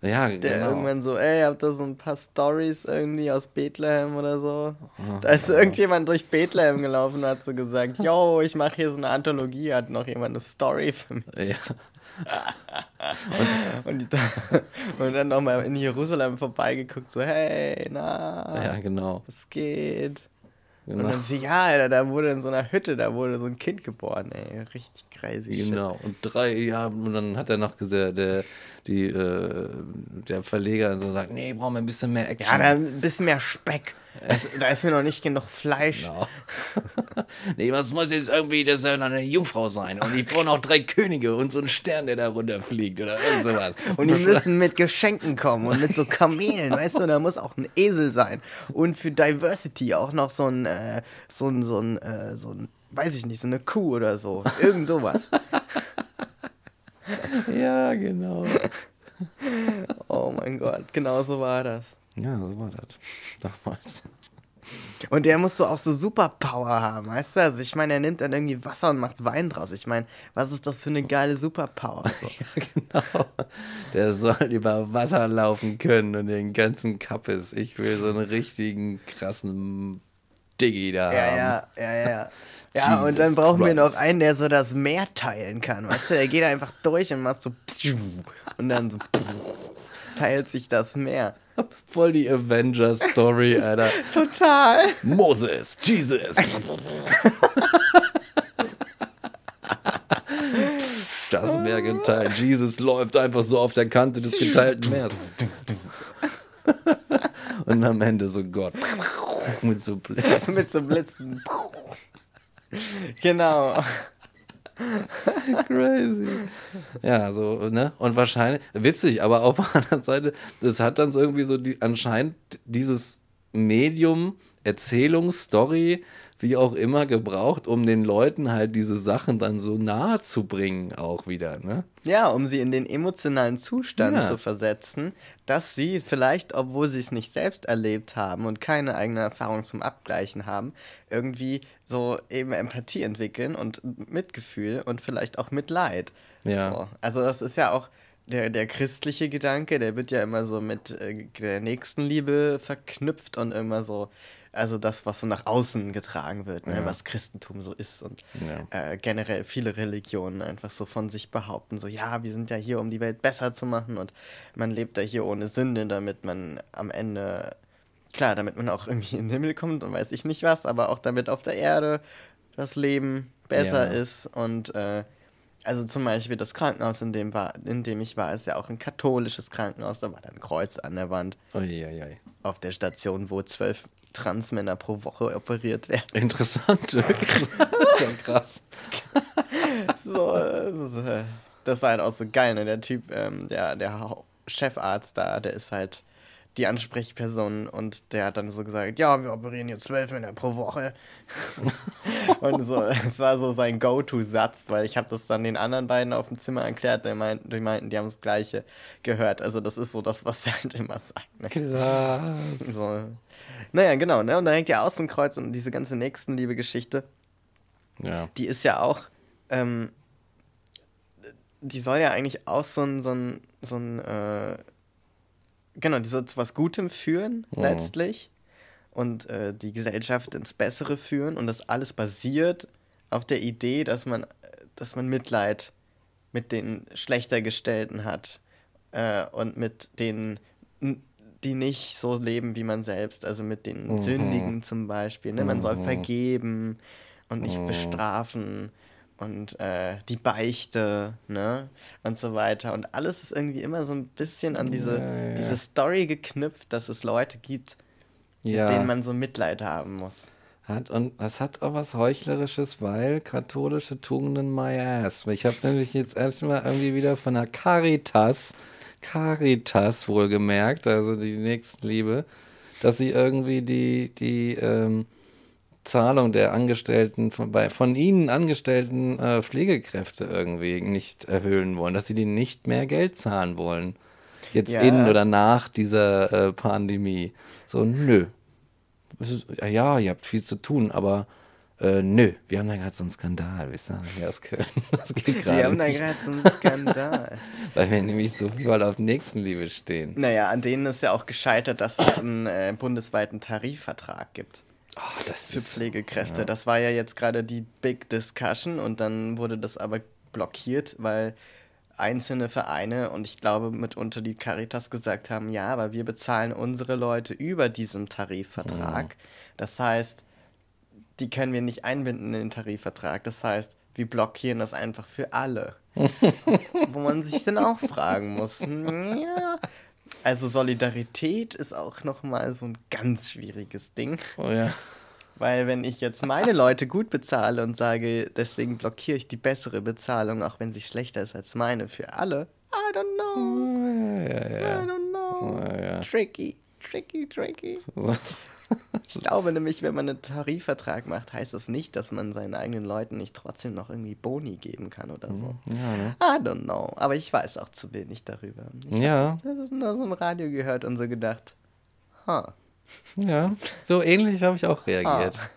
Speaker 1: Ja,
Speaker 2: Der
Speaker 1: genau.
Speaker 2: irgendwann so, ey, habt ihr so ein paar Stories irgendwie aus Bethlehem oder so? Da ist irgendjemand durch Bethlehem gelaufen und hat so gesagt, yo, ich mache hier so eine Anthologie, hat noch jemand eine Story für mich.
Speaker 1: Ja.
Speaker 2: Und, die, und dann nochmal in Jerusalem vorbeigeguckt, so, hey, na,
Speaker 1: ja, genau.
Speaker 2: was geht? Und
Speaker 1: genau.
Speaker 2: dann sie, ja, Alter, da wurde in so einer Hütte, da wurde so ein Kind geboren, ey, richtig crazy. shit.
Speaker 1: Genau, und drei Jahre, und dann hat er noch gesagt, der, der, die, äh, der Verleger so sagt, nee, brauchen wir ein bisschen mehr Action.
Speaker 2: Ja, da ein bisschen mehr Speck. Das, da ist mir noch nicht genug Fleisch.
Speaker 1: Genau. nee, was muss jetzt irgendwie, das soll eine Jungfrau sein. Und ich brauche noch drei Könige und so einen Stern, der da runterfliegt oder irgend sowas.
Speaker 2: Und die müssen mit Geschenken kommen und mit so Kamelen, weißt du, da muss auch ein Esel sein. Und für Diversity auch noch so ein, äh, so ein, so ein, äh, so ein, weiß ich nicht, so eine Kuh oder so. Irgend sowas.
Speaker 1: Ja, genau.
Speaker 2: Oh mein Gott, genau so war das.
Speaker 1: Ja, so war das. Damals.
Speaker 2: Und der muss so auch so Superpower haben, weißt du? Also ich meine, er nimmt dann irgendwie Wasser und macht Wein draus. Ich meine, was ist das für eine geile Superpower? So.
Speaker 1: genau. Der soll über Wasser laufen können und den ganzen Kappes. Ich will so einen richtigen krassen Diggi da
Speaker 2: Ja,
Speaker 1: haben.
Speaker 2: ja, ja, ja. Ja, und dann
Speaker 1: Jesus
Speaker 2: brauchen wir noch
Speaker 1: Christ.
Speaker 2: einen, der so das Meer teilen kann. Weißt du, der geht einfach durch und macht so und dann so teilt sich das Meer.
Speaker 1: Voll die Avengers-Story, Alter.
Speaker 2: Total.
Speaker 1: Moses, Jesus. Das Meer geteilt. Jesus läuft einfach so auf der Kante des geteilten Meers. Und am Ende so Gott. Mit so Blitzen.
Speaker 2: Mit so Blitzen. Genau.
Speaker 1: Crazy. Ja, so, ne? Und wahrscheinlich, witzig, aber auf der anderen Seite, das hat dann irgendwie so die, anscheinend dieses Medium, Erzählung, Story, wie auch immer, gebraucht, um den Leuten halt diese Sachen dann so nahe zu bringen, auch wieder, ne?
Speaker 2: Ja, um sie in den emotionalen Zustand
Speaker 1: Ja.
Speaker 2: zu versetzen, dass sie vielleicht, obwohl sie es nicht selbst erlebt haben und keine eigene Erfahrung zum Abgleichen haben, irgendwie so eben Empathie entwickeln und Mitgefühl und vielleicht auch Mitleid.
Speaker 1: Ja.
Speaker 2: So. Also das ist ja auch der, der christliche Gedanke, der wird ja immer so mit äh, der Nächstenliebe verknüpft und immer so, also das, was so nach außen getragen wird, ne?
Speaker 1: Ja.
Speaker 2: was Christentum so ist und
Speaker 1: Ja.
Speaker 2: äh, generell viele Religionen einfach so von sich behaupten, so ja, wir sind ja hier, um die Welt besser zu machen und man lebt ja hier ohne Sünde, damit man am Ende, klar, damit man auch irgendwie in den Himmel kommt und weiß ich nicht was, aber auch damit auf der Erde das Leben besser
Speaker 1: Ja.
Speaker 2: ist und äh, also zum Beispiel das Krankenhaus, in dem, war, in dem ich war, ist ja auch ein katholisches Krankenhaus, da war dann ein Kreuz an der Wand
Speaker 1: Uiuiui.
Speaker 2: auf der Station, wo zwölf Transmänner pro Woche operiert werden.
Speaker 1: Interessant. Das ist krass.
Speaker 2: so, äh, das, war halt auch so geil, ne? Der Typ, ähm, der, der Chefarzt da, der ist halt die Ansprechperson und der hat dann so gesagt, ja, wir operieren hier zwölf Männer pro Woche. und so, es war so sein Go-To-Satz, weil ich habe das dann den anderen beiden auf dem Zimmer erklärt, die meinten, die, meinten, die haben das Gleiche gehört. Also das ist so das, was er halt immer sagt. Ne?
Speaker 1: Krass.
Speaker 2: So. Naja, genau, ne? Und da hängt ja Außenkreuz und diese ganze Nächstenliebe-Geschichte
Speaker 1: Ja.
Speaker 2: die ist ja auch, ähm, die soll ja eigentlich auch so ein, so ein, so ein, äh, genau, die soll zu was Gutem führen,
Speaker 1: Mhm.
Speaker 2: letztlich. Und äh, die Gesellschaft ins Bessere führen. Und das alles basiert auf der Idee, dass man, dass man Mitleid mit den Schlechtergestellten hat. Äh, und mit den, die nicht so leben wie man selbst. Also mit den
Speaker 1: Mhm.
Speaker 2: Sündigen zum Beispiel. Ne? Man soll
Speaker 1: Mhm.
Speaker 2: vergeben und nicht
Speaker 1: Mhm.
Speaker 2: bestrafen und äh, die Beichte, ne? Und so weiter. Und alles ist irgendwie immer so ein bisschen an diese,
Speaker 1: Ja, ja.
Speaker 2: diese Story geknüpft, dass es Leute gibt,
Speaker 1: Ja.
Speaker 2: mit denen man so Mitleid haben muss.
Speaker 1: Hat, und das hat auch was Heuchlerisches, weil katholische Tugenden my ass. Ich habe nämlich jetzt erstmal irgendwie wieder von der Caritas, Caritas wohlgemerkt, also die Nächstenliebe, dass sie irgendwie die, die ähm, Zahlung der Angestellten, von, bei, von ihnen angestellten äh, Pflegekräfte irgendwie nicht erhöhen wollen, dass sie denen nicht mehr Geld zahlen wollen. Jetzt
Speaker 2: Ja.
Speaker 1: in oder nach dieser äh, Pandemie. So, nö, ist, ja, ihr habt viel zu tun, aber äh, nö, wir haben da gerade so einen Skandal, wisst ihr, hier aus Köln. Das geht
Speaker 2: Wir haben
Speaker 1: gerade
Speaker 2: da
Speaker 1: nicht,
Speaker 2: gerade so einen Skandal.
Speaker 1: weil wir nämlich so viel auf Nächstenliebe stehen.
Speaker 2: naja, an denen ist ja auch gescheitert, dass es einen äh, bundesweiten Tarifvertrag gibt
Speaker 1: Oh, das
Speaker 2: für
Speaker 1: ist,
Speaker 2: Pflegekräfte.
Speaker 1: ja.
Speaker 2: Das war ja jetzt gerade die Big Discussion und dann wurde das aber blockiert, weil einzelne Vereine und ich glaube mitunter die Caritas gesagt haben, ja, aber wir bezahlen unsere Leute über diesem Tarifvertrag. Das heißt, die können wir nicht einbinden in den Tarifvertrag. Das heißt, wir blockieren das einfach für alle. Wo man sich dann auch fragen muss, ja. Also Solidarität ist auch nochmal so ein ganz schwieriges Ding.
Speaker 1: Oh ja.
Speaker 2: Weil wenn ich jetzt meine Leute gut bezahle und sage, deswegen blockiere ich die bessere Bezahlung, auch wenn sie schlechter ist als meine, für alle, I don't know,
Speaker 1: Ja, ja,
Speaker 2: I don't know. Tricky, tricky, tricky. Ich glaube nämlich, wenn man einen Tarifvertrag macht, heißt das nicht, dass man seinen eigenen Leuten nicht trotzdem noch irgendwie Boni geben kann oder so.
Speaker 1: Ja, ne?
Speaker 2: I don't know. Aber ich weiß auch zu wenig darüber. Ich
Speaker 1: Ja,
Speaker 2: habe das nur so im Radio gehört und so gedacht, ha.
Speaker 1: ja. So ähnlich habe ich auch reagiert.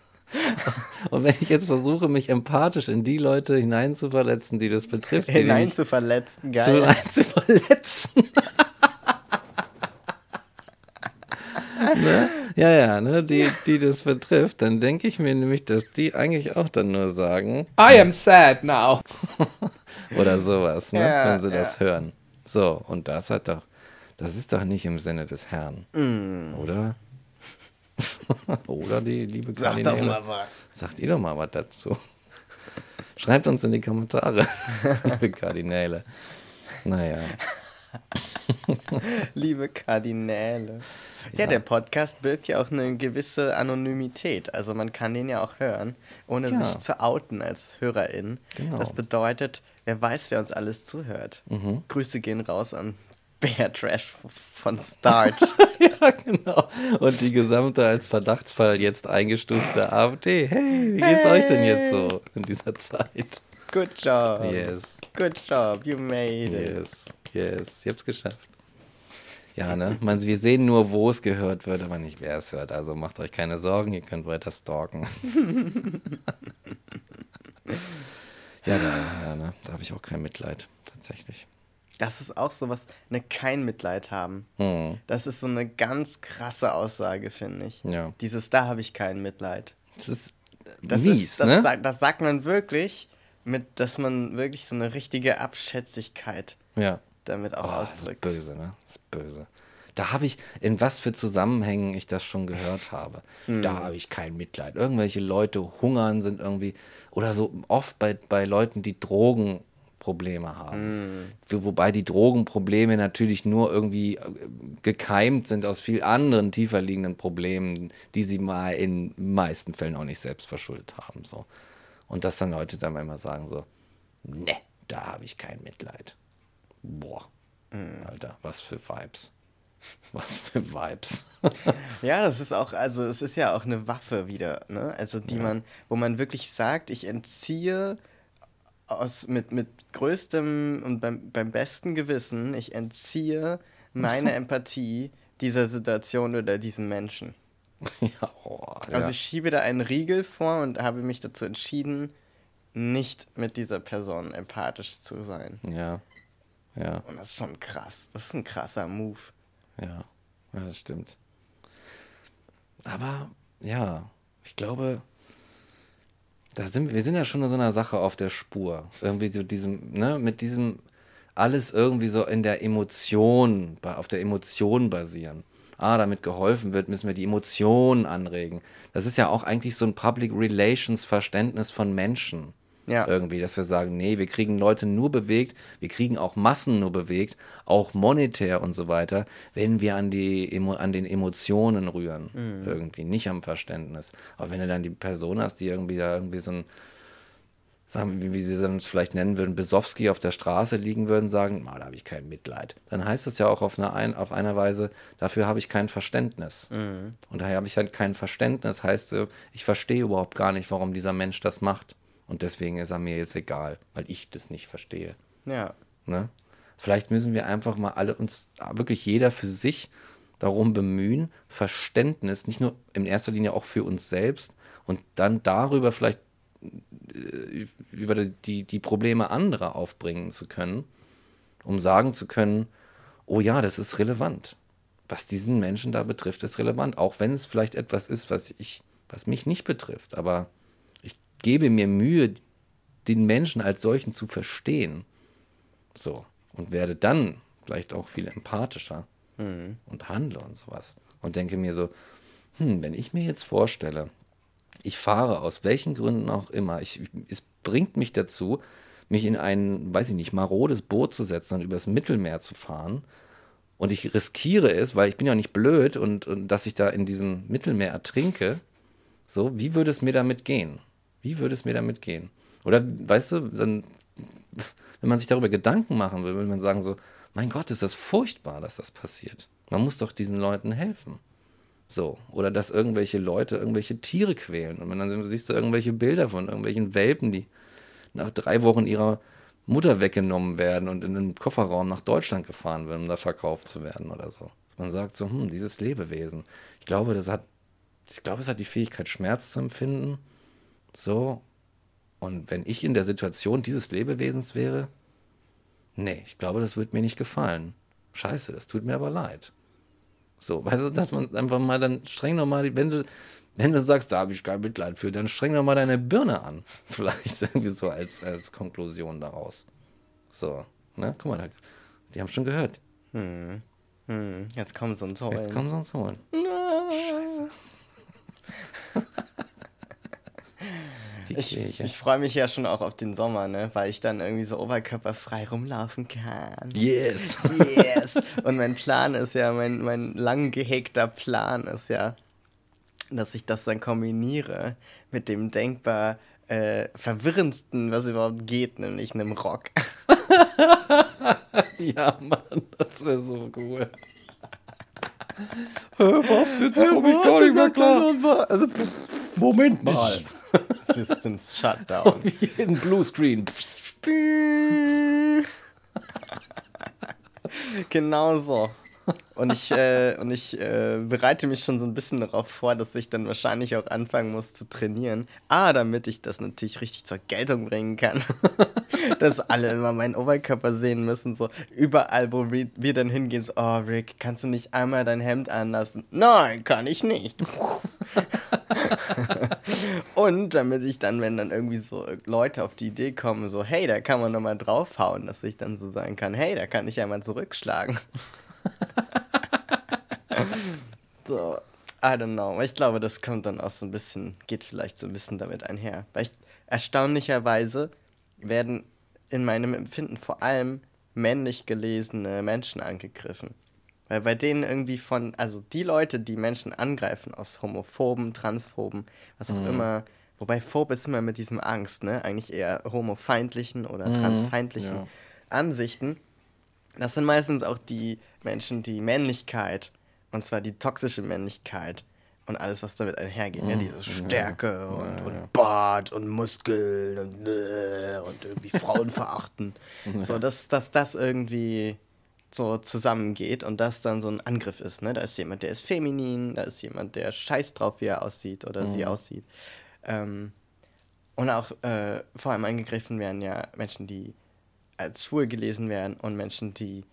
Speaker 1: Und wenn ich jetzt versuche, mich empathisch in die Leute hineinzuverletzen, die das betrifft, die
Speaker 2: Hinein
Speaker 1: mich
Speaker 2: zu verletzen,
Speaker 1: zu,
Speaker 2: geil.
Speaker 1: rein zu verletzen. ne? Ja, ja, ne, die, die das betrifft, dann denke ich mir nämlich, dass die eigentlich auch dann nur sagen,
Speaker 4: I am sad now.
Speaker 1: oder sowas, ne,
Speaker 2: Ja,
Speaker 1: wenn sie das
Speaker 2: ja.
Speaker 1: hören. So, und das hat doch, das ist doch nicht im Sinne des Herrn,
Speaker 2: Mm.
Speaker 1: oder? oder die liebe
Speaker 2: Sag doch
Speaker 1: Kardinäle.
Speaker 2: mal was.
Speaker 1: Sagt ihr doch mal was dazu. Schreibt uns in die Kommentare, liebe Kardinäle. Naja.
Speaker 2: Liebe Kardinäle. Ja, der Podcast birgt ja auch eine gewisse Anonymität. Also man kann den ja auch hören, ohne
Speaker 1: Ja.
Speaker 2: sich zu outen als Hörerin.
Speaker 1: Genau.
Speaker 2: Das bedeutet, wer weiß, wer uns alles zuhört.
Speaker 1: Mhm.
Speaker 2: Grüße gehen raus an Bear Trash von Starch.
Speaker 1: ja, genau. Und die gesamte als Verdachtsfall jetzt eingestufte AfD. Hey, wie geht's euch denn jetzt so in dieser Zeit?
Speaker 2: Good job.
Speaker 1: Yes.
Speaker 2: Good job. You made it.
Speaker 1: Yes, yes, ich hab's geschafft. Ja, ne? Man, wir sehen nur, wo es gehört wird, aber nicht, wer es hört. Also macht euch keine Sorgen, ihr könnt weiter stalken. ja, da, ja, ne? da habe ich auch kein Mitleid, tatsächlich.
Speaker 2: Das ist auch sowas, ne, kein Mitleid haben.
Speaker 1: Hm.
Speaker 2: Das ist so eine ganz krasse Aussage, finde ich.
Speaker 1: Ja.
Speaker 2: Dieses, da habe ich kein Mitleid.
Speaker 1: Das ist äh,
Speaker 2: Das,
Speaker 1: mies,
Speaker 2: ist, das,
Speaker 1: ne?
Speaker 2: sagt, das sagt man wirklich, mit, dass man wirklich so eine richtige Abschätzigkeit
Speaker 1: ja.
Speaker 2: Damit auch
Speaker 1: Oh, das ist
Speaker 2: ausdrückt.
Speaker 1: böse, ne? Das ist böse. Da habe ich, in was für Zusammenhängen ich das schon gehört habe.
Speaker 2: Hm.
Speaker 1: Da habe ich kein Mitleid. Irgendwelche Leute hungern, sind irgendwie, oder so oft bei, bei Leuten, die Drogenprobleme haben. Wo- Wobei die Drogenprobleme natürlich nur irgendwie äh, gekeimt sind aus viel anderen tiefer liegenden Problemen, die sie mal in meisten Fällen auch nicht selbst verschuldet haben. So. Und dass dann Leute dann immer sagen so, ne, da habe ich kein Mitleid. Boah, Alter, was für Vibes. Was für Vibes.
Speaker 2: Ja, das ist auch, also es ist ja auch eine Waffe wieder, ne? Also die man, wo man wirklich sagt, ich entziehe aus mit, mit größtem und beim, beim besten Gewissen, ich entziehe meine Empathie dieser Situation oder diesem Menschen.
Speaker 1: ja, oh,
Speaker 2: Also
Speaker 1: ja.
Speaker 2: ich schiebe da einen Riegel vor und habe mich dazu entschieden, nicht mit dieser Person empathisch zu sein.
Speaker 1: ja, ja,
Speaker 2: Und das ist schon krass. Das ist ein krasser Move.
Speaker 1: ja, ja, das stimmt. Aber ja, ich glaube, da sind, wir sind ja schon in so einer Sache auf der Spur. Irgendwie so diesem, ne, mit diesem alles irgendwie so in der Emotion, auf der Emotion basieren. Ah, damit geholfen wird, müssen wir die Emotionen anregen. Das ist ja auch eigentlich so ein Public Relations Verständnis von Menschen.
Speaker 2: Ja.
Speaker 1: Irgendwie, dass wir sagen, nee, wir kriegen Leute nur bewegt, wir kriegen auch Massen nur bewegt, auch monetär und so weiter, wenn wir an, die, an den Emotionen rühren. Irgendwie, nicht am Verständnis. Aber wenn du dann die Person hast, die irgendwie da irgendwie so ein, sagen wir, wie sie es vielleicht nennen würden, Besowski auf der Straße liegen würden, sagen, "Ma, da habe ich kein Mitleid. Dann heißt es ja auch auf einer, ein, auf einer Weise, dafür habe ich kein Verständnis. Und daher habe ich halt kein Verständnis, heißt, äh, ich verstehe überhaupt gar nicht, warum dieser Mensch das macht. Und deswegen ist er mir jetzt egal, weil ich das nicht verstehe.
Speaker 2: Ja.
Speaker 1: Ne? Vielleicht müssen wir einfach mal alle uns, wirklich jeder für sich darum bemühen, Verständnis, nicht nur in erster Linie auch für uns selbst und dann darüber vielleicht äh, über die, die Probleme anderer aufbringen zu können, um sagen zu können, oh ja, das ist relevant. Was diesen Menschen da betrifft, ist relevant. Auch wenn es vielleicht etwas ist, was ich, was mich nicht betrifft. Aber gebe mir Mühe, den Menschen als solchen zu verstehen. So. Und werde dann vielleicht auch viel empathischer und handle und sowas. Und denke mir so, hm, wenn ich mir jetzt vorstelle, ich fahre aus welchen Gründen auch immer, ich, es bringt mich dazu, mich in ein, weiß ich nicht, marodes Boot zu setzen und übers Mittelmeer zu fahren. Und ich riskiere es, weil ich bin ja nicht blöd und, und dass ich da in diesem Mittelmeer ertrinke. So, wie würde es mir damit gehen? Wie würde es mir damit gehen? Oder, weißt du, dann, wenn man sich darüber Gedanken machen will, will man sagen so, mein Gott, ist das furchtbar, dass das passiert. Man muss doch diesen Leuten helfen. So. Oder dass irgendwelche Leute irgendwelche Tiere quälen. Und dann siehst du irgendwelche Bilder von irgendwelchen Welpen, die nach drei Wochen ihrer Mutter weggenommen werden und in einen Kofferraum nach Deutschland gefahren werden, um da verkauft zu werden oder so. Man sagt so, hm, dieses Lebewesen. Ich glaube, das hat, ich glaube, es hat die Fähigkeit, Schmerz zu empfinden. So. Und wenn ich in der Situation dieses Lebewesens wäre, nee, ich glaube, das wird mir nicht gefallen. Scheiße, das tut mir aber leid. So, weißt du, dass man einfach mal dann streng nochmal, wenn du, wenn du sagst, da habe ich kein Mitleid für, dann streng doch mal deine Birne an. Vielleicht irgendwie so als, als Konklusion daraus. So, ne? Guck mal, die haben schon gehört.
Speaker 2: Hm, jetzt kommen sie uns holen.
Speaker 1: Jetzt kommen sie uns holen.
Speaker 2: Scheiße. Ich, ich freue mich ja schon auch auf den Sommer, ne? Weil ich dann irgendwie so oberkörperfrei rumlaufen kann.
Speaker 1: yes.
Speaker 2: Yes! Und mein Plan ist ja, mein, mein lang gehegter Plan ist ja, dass ich das dann kombiniere mit dem denkbar äh, verwirrendsten, was überhaupt geht, nämlich einem Rock.
Speaker 1: ja, Mann, das wäre so cool. Was? Jetzt komme ich gar nicht mehr klar. Moment mal.
Speaker 2: Systems Shutdown.
Speaker 1: Jeden Bluescreen.
Speaker 2: genau so. Und ich, äh, und ich äh, bereite mich schon so ein bisschen darauf vor, dass ich dann wahrscheinlich auch anfangen muss zu trainieren. Ah, damit ich das natürlich richtig zur Geltung bringen kann. dass alle immer meinen Oberkörper sehen müssen. So überall, wo wir, dann hingehen, so, oh Rick, kannst du nicht einmal dein Hemd anlassen? Nein, kann ich nicht. Und damit ich dann, wenn dann irgendwie so Leute auf die Idee kommen, so, hey, da kann man nochmal draufhauen, dass ich dann so sagen kann, hey, da kann ich ja mal zurückschlagen. So, I don't know. Ich glaube, das kommt dann auch so ein bisschen, geht vielleicht so ein bisschen damit einher. Weil ich, erstaunlicherweise werden in meinem Empfinden vor allem männlich gelesene Menschen angegriffen. Weil bei denen irgendwie von, also die Leute, die Menschen angreifen aus Homophoben, Transphoben, was auch immer, wobei Phob ist immer mit diesem Angst, ne? Eigentlich eher homofeindlichen oder transfeindlichen
Speaker 1: ja.
Speaker 2: Ansichten. Das sind meistens auch die Menschen, die Männlichkeit, und zwar die toxische Männlichkeit und alles, was damit einhergeht. Ne? Diese Stärke und, und Bart und Muskeln und, äh, und irgendwie Frauen verachten. So, dass, dass das irgendwie so zusammengeht und das dann so ein Angriff ist. Ne? Da ist jemand, der ist feminin, da ist jemand, der scheiß drauf, wie er aussieht oder sie aussieht. Ähm, und auch äh, vor allem angegriffen werden ja Menschen, die als schwul gelesen werden und Menschen, die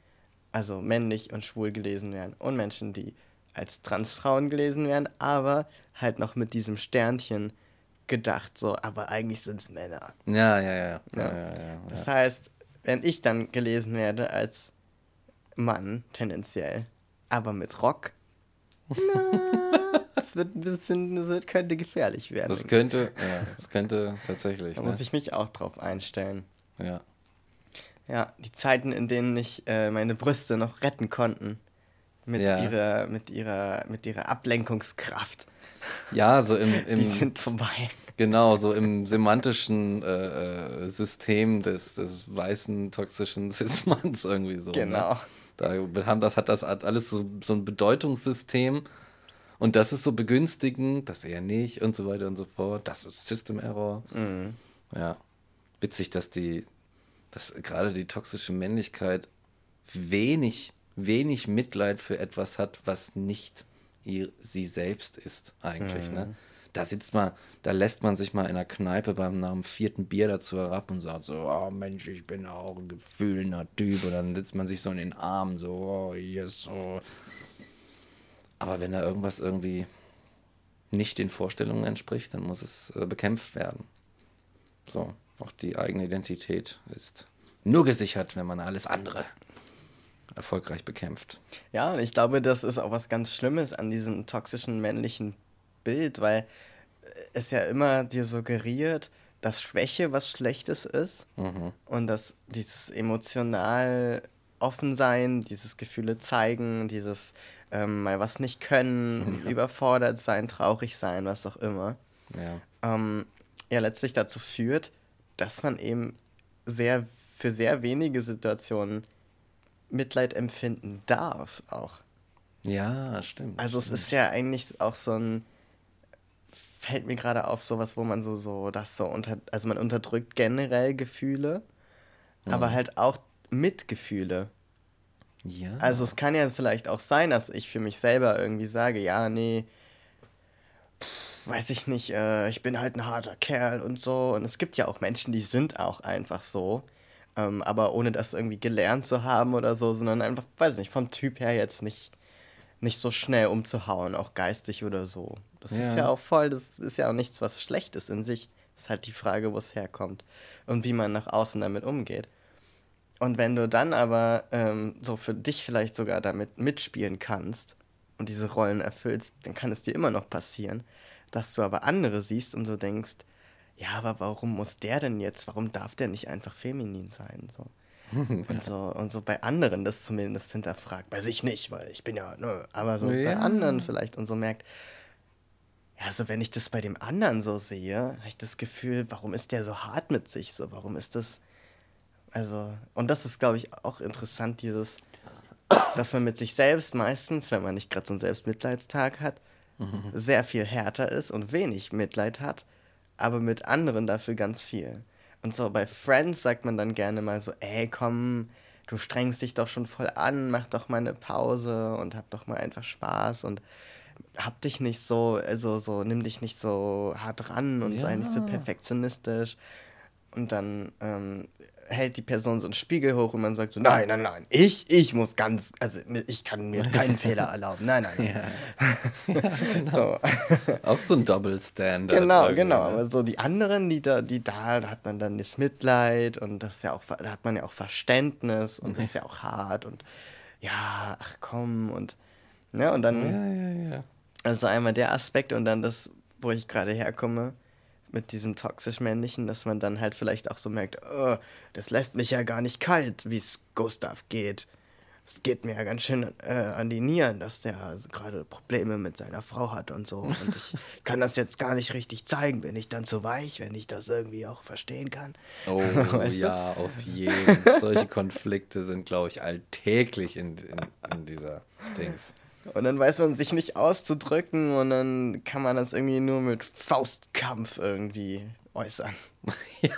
Speaker 2: also männlich und schwul gelesen werden und Menschen, die als Transfrauen gelesen werden, aber halt noch mit diesem Sternchen gedacht, so, aber eigentlich sind es Männer.
Speaker 1: Ja, ja, ja. ja,
Speaker 2: Ja.
Speaker 1: ja.
Speaker 2: Das heißt, wenn ich dann gelesen werde als Mann, tendenziell, aber mit Rock, na, das wird ein bisschen, das wird, könnte gefährlich werden.
Speaker 1: Das könnte, ja, das könnte tatsächlich.
Speaker 2: da
Speaker 1: Ne?
Speaker 2: muss ich mich auch drauf einstellen.
Speaker 1: Ja.
Speaker 2: Ja, die Zeiten, in denen ich äh, meine Brüste noch retten konnten. Mit
Speaker 1: Ja.
Speaker 2: ihrer, mit ihrer, mit ihrer Ablenkungskraft.
Speaker 1: ja, so im,
Speaker 2: Die
Speaker 1: im
Speaker 2: sind vorbei.
Speaker 1: genau, so im semantischen äh, äh, System des, des weißen toxischen Cis-Manns irgendwie so.
Speaker 2: Genau.
Speaker 1: Ne? Da haben das, hat das alles so, so ein Bedeutungssystem und das ist so begünstigend, das eher nicht und so weiter und so fort. Das ist System Error.
Speaker 2: Mhm.
Speaker 1: Ja. Witzig, dass die, dass gerade die toxische Männlichkeit wenig, wenig Mitleid für etwas hat, was nicht ihr, sie selbst ist, eigentlich. Ne? Da sitzt man, da lässt man sich mal in der Kneipe beim nach dem vierten Bier dazu herab und sagt so, oh Mensch, ich bin auch ein gefühlender Typ. Und dann sitzt man sich so in den Armen, so, oh yes, oh. Aber wenn da irgendwas irgendwie nicht den Vorstellungen entspricht, dann muss es äh, bekämpft werden. So, auch die eigene Identität ist nur gesichert, wenn man alles andere erfolgreich bekämpft.
Speaker 2: Ja, und ich glaube, das ist auch was ganz Schlimmes an diesem toxischen männlichen Bild, weil es ja immer dir suggeriert, dass Schwäche was Schlechtes ist und dass dieses emotional offen sein, dieses Gefühle zeigen, dieses ähm, mal was nicht können, überfordert sein, traurig sein, was auch immer,
Speaker 1: Ja.
Speaker 2: ähm, ja letztlich dazu führt, dass man eben sehr für sehr wenige Situationen Mitleid empfinden darf auch.
Speaker 1: Ja, stimmt.
Speaker 2: Also es ist ja eigentlich auch so ein fällt mir gerade auf sowas, wo man so so das so unter also man unterdrückt generell Gefühle, aber halt auch Mitgefühle.
Speaker 1: ja.
Speaker 2: Also es kann ja vielleicht auch sein, dass ich für mich selber irgendwie sage, ja, nee, weiß ich nicht, äh, ich bin halt ein harter Kerl und so. Und es gibt ja auch Menschen, die sind auch einfach so. Ähm, aber ohne das irgendwie gelernt zu haben oder so, sondern einfach, weiß nicht, vom Typ her jetzt nicht, nicht so schnell umzuhauen, auch geistig oder so. Das
Speaker 1: Ja.
Speaker 2: ist ja auch voll, das ist ja auch nichts, was Schlechtes in sich. Ist halt die Frage, wo es herkommt und wie man nach außen damit umgeht. Und wenn du dann aber ähm, so für dich vielleicht sogar damit mitspielen kannst und diese Rollen erfüllst, dann kann es dir immer noch passieren, dass du aber andere siehst und du denkst, ja, aber warum muss der denn jetzt, warum darf der nicht einfach feminin sein? So. und, so, und so bei anderen das zumindest hinterfragt. Bei sich nicht, weil ich bin ja, ne, aber so
Speaker 1: Ja.
Speaker 2: bei anderen vielleicht und so merkt, ja, so wenn ich das bei dem anderen so sehe, habe ich das Gefühl, warum ist der so hart mit sich? So, warum ist das. Also, und das ist, glaube ich, auch interessant, dieses, dass man mit sich selbst meistens, wenn man nicht gerade so einen Selbstmitleidstag hat, sehr viel härter ist und wenig Mitleid hat, aber mit anderen dafür ganz viel. Und so bei Friends sagt man dann gerne mal so, ey, komm, du strengst dich doch schon voll an, mach doch mal eine Pause und hab doch mal einfach Spaß und hab dich nicht so, also so, nimm dich nicht so hart ran und sei nicht so
Speaker 1: Ja.
Speaker 2: perfektionistisch. Und dann ähm, hält die Person so einen Spiegel hoch und man sagt so, nein, nein, nein, ich, ich muss ganz, also ich kann mir keinen Fehler erlauben. Nein, nein. nein. So.
Speaker 1: Auch so ein Double Standard.
Speaker 2: Genau, genau.
Speaker 1: ne?
Speaker 2: Aber so die anderen, die da, die da, da hat man dann das Mitleid und das ist ja auch, da hat man ja auch Verständnis und das ist ja auch hart und ja, ach komm und ne, und dann,
Speaker 1: Ja, ja, ja.
Speaker 2: also einmal der Aspekt und dann das, wo ich gerade herkomme, mit diesem toxisch-männlichen, dass man dann halt vielleicht auch so merkt, oh, das lässt mich ja gar nicht kalt, wie es Gustav geht. Es geht mir ja ganz schön äh, an die Nieren, dass der also gerade Probleme mit seiner Frau hat und so. Und ich kann das jetzt gar nicht richtig zeigen. Bin ich dann zu weich, wenn ich das irgendwie auch verstehen kann?
Speaker 1: Oh
Speaker 2: Weißt du?
Speaker 1: ja, auf jeden. Solche Konflikte sind, glaube ich, alltäglich in, in, in dieser Dings.
Speaker 2: Und dann weiß man sich nicht auszudrücken und dann kann man das irgendwie nur mit Faustkampf irgendwie äußern.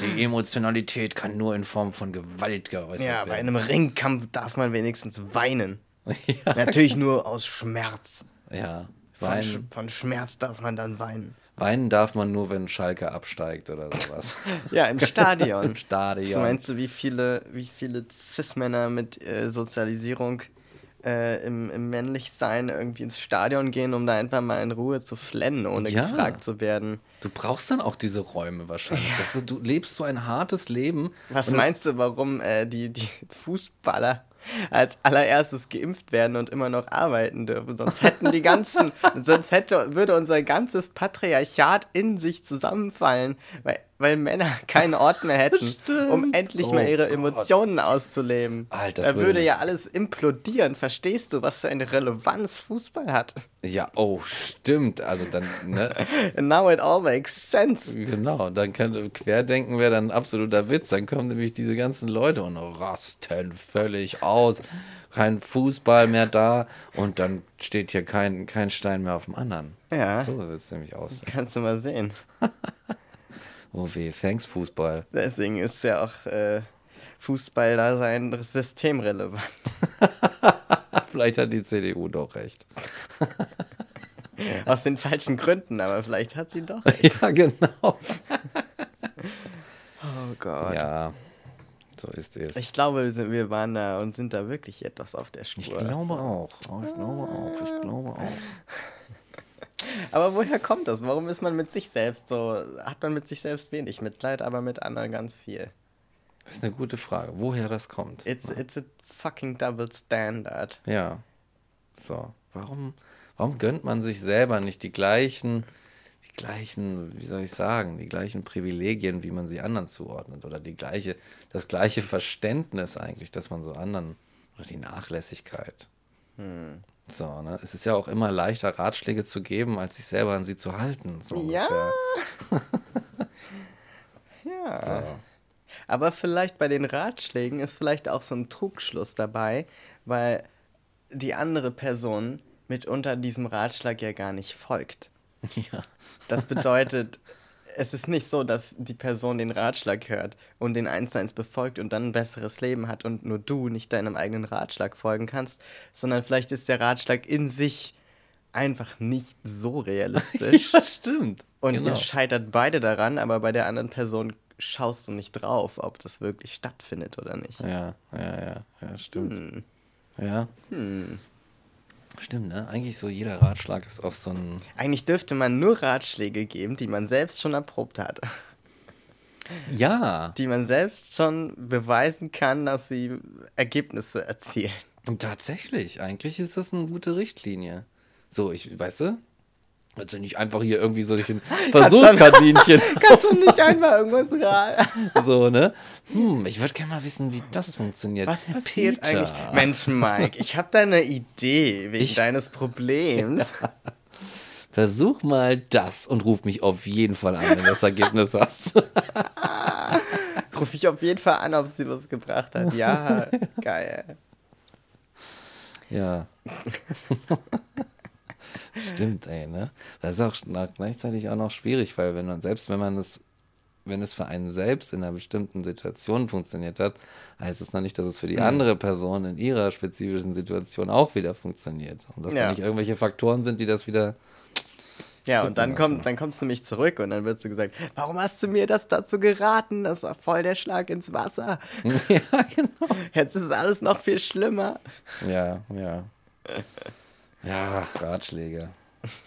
Speaker 1: Die Emotionalität kann nur in Form von Gewalt geäußert
Speaker 2: Ja, bei
Speaker 1: werden.
Speaker 2: einem Ringkampf darf man wenigstens weinen. Natürlich nur aus Schmerz.
Speaker 1: Ja,
Speaker 2: Von, Sch von Schmerz darf man dann weinen.
Speaker 1: weinen darf man nur, wenn Schalke absteigt oder sowas.
Speaker 2: Ja, im Stadion.
Speaker 1: Im Stadion.
Speaker 2: So meinst du, wie viele, wie viele Cis-Männer mit äh, Sozialisierung äh, im, im Männlichsein irgendwie ins Stadion gehen, um da einfach mal in Ruhe zu flennen, ohne
Speaker 1: Ja.
Speaker 2: gefragt zu werden?
Speaker 1: Du brauchst dann auch diese Räume wahrscheinlich. Das, du lebst so ein hartes Leben.
Speaker 2: Was meinst du, warum äh, die, die Fußballer als allererstes geimpft werden und immer noch arbeiten dürfen? Sonst hätten die ganzen, sonst hätte, würde unser ganzes Patriarchat in sich zusammenfallen, weil, weil Männer keinen Ort mehr hätten, um endlich
Speaker 1: Oh
Speaker 2: mal ihre
Speaker 1: Gott.
Speaker 2: Emotionen auszuleben.
Speaker 1: Alter, das
Speaker 2: da würde
Speaker 1: würde-
Speaker 2: ja alles implodieren. Verstehst du, was für eine Relevanz Fußball hat?
Speaker 1: Ja, oh, stimmt. Also dann, ne?
Speaker 2: And now it all makes sense.
Speaker 1: Genau, dann kann Querdenken wäre dann ein absoluter Witz. Dann kommen nämlich diese ganzen Leute und rasten völlig aus. Kein Fußball mehr da und dann steht hier kein, kein Stein mehr auf dem anderen.
Speaker 2: Ja.
Speaker 1: So wird es nämlich aussehen.
Speaker 2: Kannst du mal sehen.
Speaker 1: Oh weh, thanks Fußball.
Speaker 2: Deswegen ist ja auch äh, Fußball da sein systemrelevant.
Speaker 1: Vielleicht hat die CDU doch recht.
Speaker 2: Aus den falschen Gründen, aber vielleicht hat sie doch.
Speaker 1: ja, genau.
Speaker 2: Oh Gott.
Speaker 1: Ja, so ist es.
Speaker 2: Ich glaube, wir sind- wir waren da und sind da wirklich etwas auf der Spur.
Speaker 1: Ich glaube auch. Oh, ich glaube auch. Ich glaube auch.
Speaker 2: Aber woher kommt das? Warum ist man mit sich selbst so, hat man mit sich selbst wenig Mitleid, aber mit anderen ganz viel?
Speaker 1: Das ist eine gute Frage, woher das kommt.
Speaker 2: It's, it's a fucking double standard.
Speaker 1: Ja. So. Warum, warum gönnt man sich selber nicht die gleichen, die gleichen, wie soll ich sagen, die gleichen Privilegien, wie man sie anderen zuordnet? Oder die gleiche, das gleiche Verständnis eigentlich, dass man so anderen, oder die Nachlässigkeit. So, ne? Es ist ja auch immer leichter, Ratschläge zu geben, als sich selber an sie zu halten. So
Speaker 2: Ja. Ja.
Speaker 1: So.
Speaker 2: Aber vielleicht bei den Ratschlägen ist vielleicht auch so ein Trugschluss dabei, weil die andere Person mitunter diesem Ratschlag ja gar nicht folgt.
Speaker 1: Ja.
Speaker 2: Das bedeutet, es ist nicht so, dass die Person den Ratschlag hört und den eins eins befolgt und dann ein besseres Leben hat und nur du nicht deinem eigenen Ratschlag folgen kannst, sondern vielleicht ist der Ratschlag in sich einfach nicht so realistisch.
Speaker 1: ja, stimmt.
Speaker 2: Und
Speaker 1: genau.
Speaker 2: ihr scheitert beide daran, aber bei der anderen Person schaust du nicht drauf, ob das wirklich stattfindet oder nicht.
Speaker 1: Ja, ja, ja, ja, stimmt.
Speaker 2: Hm.
Speaker 1: Ja. Stimmt, ne? Eigentlich so jeder Ratschlag ist auch so ein.
Speaker 2: Eigentlich dürfte man nur Ratschläge geben, die man selbst schon erprobt hat.
Speaker 1: Ja,
Speaker 2: Die man selbst schon beweisen kann, dass sie Ergebnisse erzielen.
Speaker 1: und tatsächlich, eigentlich ist das eine gute Richtlinie. So, ich, weißt du, Also nicht einfach hier irgendwie so durch ein Versuchskaninchen.
Speaker 2: Kannst du nicht einfach irgendwas raten?
Speaker 1: so, ne? Hm, ich würde gerne mal wissen, wie das funktioniert.
Speaker 2: Was passiert
Speaker 1: Peter.
Speaker 2: eigentlich? Mensch, Mike, ich habe da eine Idee wegen
Speaker 1: Ich-
Speaker 2: deines Problems.
Speaker 1: Versuch mal das und ruf mich auf jeden Fall an, wenn du das Ergebnis hast.
Speaker 2: Ruf mich auf jeden Fall an, ob sie was gebracht hat. Ja, geil.
Speaker 1: ja. Stimmt, ey, ne? Das ist auch gleichzeitig auch noch schwierig, weil wenn man, selbst wenn man es, wenn es für einen selbst in einer bestimmten Situation funktioniert hat, heißt es noch nicht, dass es für die andere Person in ihrer spezifischen Situation auch wieder funktioniert. Und dass
Speaker 2: Ja.
Speaker 1: da nicht irgendwelche Faktoren sind, die das wieder.
Speaker 2: Ja, und dann, kommt, dann kommst du nämlich zurück und dann wird so gesagt, warum hast du mir das dazu geraten? Das war voll der Schlag ins Wasser.
Speaker 1: ja, genau.
Speaker 2: Jetzt ist alles noch viel schlimmer.
Speaker 1: Ja, ja. Ja, Ratschläge.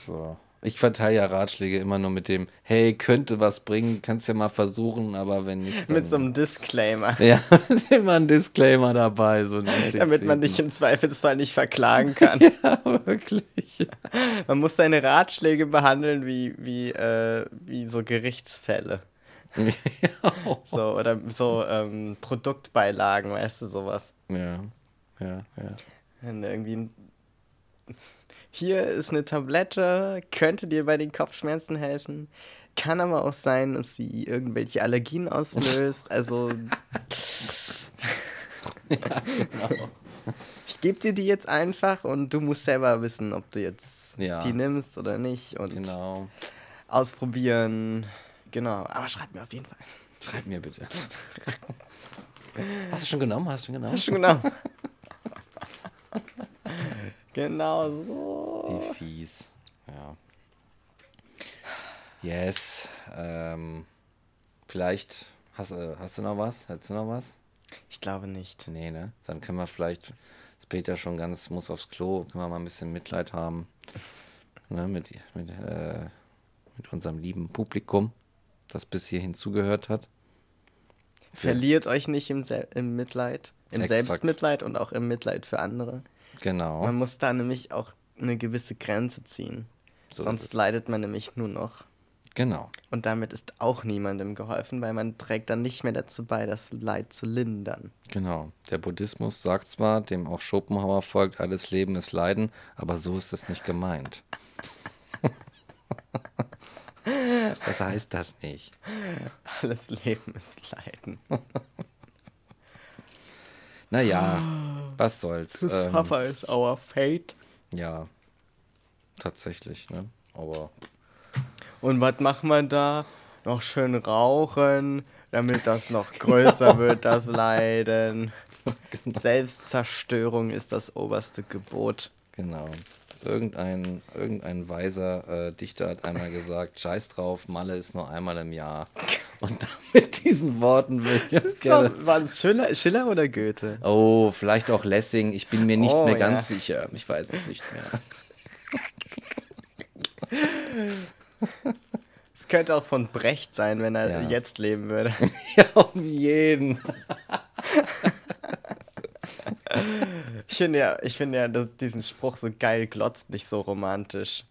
Speaker 1: So. Ich verteile ja Ratschläge immer nur mit dem, hey, könnte was bringen, kannst ja mal versuchen, aber wenn nicht.
Speaker 2: Mit so einem Disclaimer.
Speaker 1: Ja, mit immer ein Disclaimer dabei, so
Speaker 2: Damit man dich im Zweifelsfall nicht verklagen kann.
Speaker 1: Ja, wirklich.
Speaker 2: Man muss seine Ratschläge behandeln wie, wie, äh, wie so Gerichtsfälle.
Speaker 1: ja,
Speaker 2: So, oder so ähm, Produktbeilagen, weißt du, sowas.
Speaker 1: ja, ja, ja.
Speaker 2: Wenn du irgendwie ein hier ist eine Tablette, könnte dir bei den Kopfschmerzen helfen. Kann aber auch sein, dass sie irgendwelche Allergien auslöst. Also. Ich gebe dir die jetzt einfach und du musst selber wissen, ob du jetzt
Speaker 1: Ja.
Speaker 2: die nimmst oder nicht und
Speaker 1: Genau.
Speaker 2: ausprobieren. Genau. Aber schreib mir auf jeden Fall.
Speaker 1: Schreib mir bitte. Hast du schon genommen? Hast du schon genommen?
Speaker 2: Schon genau. genau so.
Speaker 1: Wie fies. Ja. Yes. Ähm, vielleicht hast, du- hast du noch was? Hättest du noch was?
Speaker 2: Ich glaube nicht.
Speaker 1: Nee, ne? Dann können wir vielleicht, ist Peter schon ganz, muss aufs Klo, können wir mal ein bisschen Mitleid haben. Ne? Mit, mit, äh, mit unserem lieben Publikum, das bis hierhin zugehört hat.
Speaker 2: Verliert euch nicht im, im Mitleid. Im
Speaker 1: Exakt.
Speaker 2: Selbstmitleid und auch im Mitleid für andere.
Speaker 1: Genau.
Speaker 2: Man muss da nämlich auch eine gewisse Grenze ziehen.
Speaker 1: So
Speaker 2: Sonst leidet man nämlich nur noch.
Speaker 1: Genau.
Speaker 2: Und damit ist auch niemandem geholfen, weil man trägt dann nicht mehr dazu bei, das Leid zu lindern.
Speaker 1: Genau. Der Buddhismus sagt zwar, dem auch Schopenhauer folgt, alles Leben ist Leiden, aber so ist es nicht gemeint. Was heißt das nicht?
Speaker 2: Alles Leben ist Leiden.
Speaker 1: Naja, was soll's.
Speaker 2: To
Speaker 1: Ähm,
Speaker 2: suffer is our fate.
Speaker 1: ja, tatsächlich, ne? Aber
Speaker 2: Und was machen wir da? Noch schön rauchen, damit das noch größer wird, das Leiden. Selbstzerstörung ist das oberste Gebot.
Speaker 1: genau. Irgendein, irgendein weiser äh, Dichter hat einmal gesagt, scheiß drauf, Malle ist nur einmal im Jahr. Und mit diesen Worten will ich jetzt gerne...
Speaker 2: War, war das Schiller, Schiller oder Goethe?
Speaker 1: Oh, vielleicht auch Lessing, ich bin mir nicht
Speaker 2: Oh,
Speaker 1: mehr
Speaker 2: ja.
Speaker 1: ganz sicher. Ich weiß es nicht mehr.
Speaker 2: Es könnte auch von Brecht sein, wenn er
Speaker 1: Ja.
Speaker 2: jetzt leben würde.
Speaker 1: ja, auf jeden.
Speaker 2: Ich finde ja, ich finde ja dass diesen Spruch so geil glotzt nicht so romantisch.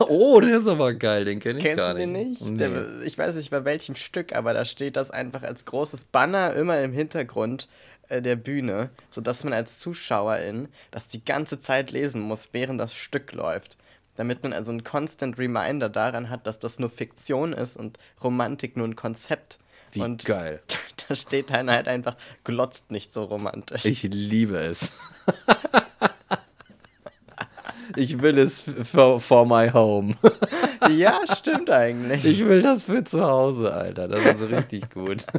Speaker 1: Oh, der ist aber geil, den kenne ich
Speaker 2: Kennst
Speaker 1: gar
Speaker 2: du den
Speaker 1: nicht.
Speaker 2: nicht?
Speaker 1: Nee.
Speaker 2: Der, ich weiß nicht bei welchem Stück, aber da steht das einfach als großes Banner immer im Hintergrund äh, der Bühne, sodass man als Zuschauerin das die ganze Zeit lesen muss, während das Stück läuft. Damit man also einen constant Reminder daran hat, dass das nur Fiktion ist und Romantik nur ein Konzept.
Speaker 1: Wie
Speaker 2: und
Speaker 1: geil.
Speaker 2: da steht dann halt einfach, glotzt nicht so romantisch.
Speaker 1: Ich liebe es. ich will es for, for my home.
Speaker 2: ja, stimmt eigentlich.
Speaker 1: Ich will das für zu Hause, Alter. Das ist richtig gut.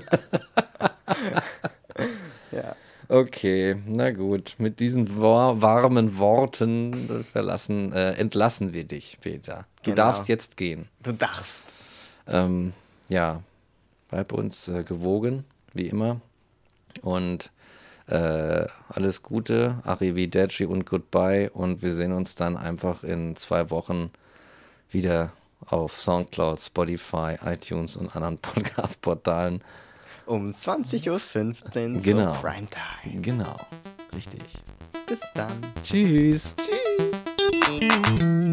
Speaker 2: ja.
Speaker 1: Okay, na gut. Mit diesen war warmen Worten verlassen, äh, entlassen wir dich, Peter. Du
Speaker 2: Genau.
Speaker 1: darfst jetzt gehen.
Speaker 2: Du darfst.
Speaker 1: Ähm, ja, bleib uns äh, gewogen, wie immer. Und äh, alles Gute, Arrivederci und Goodbye. Und wir sehen uns dann einfach in zwei Wochen wieder auf Soundcloud, Spotify, iTunes und anderen Podcast-Portalen.
Speaker 2: Um 20.15 Uhr
Speaker 1: Genau.
Speaker 2: zur Primetime.
Speaker 1: Genau, richtig.
Speaker 2: Bis dann.
Speaker 1: Tschüss.
Speaker 2: Tschüss.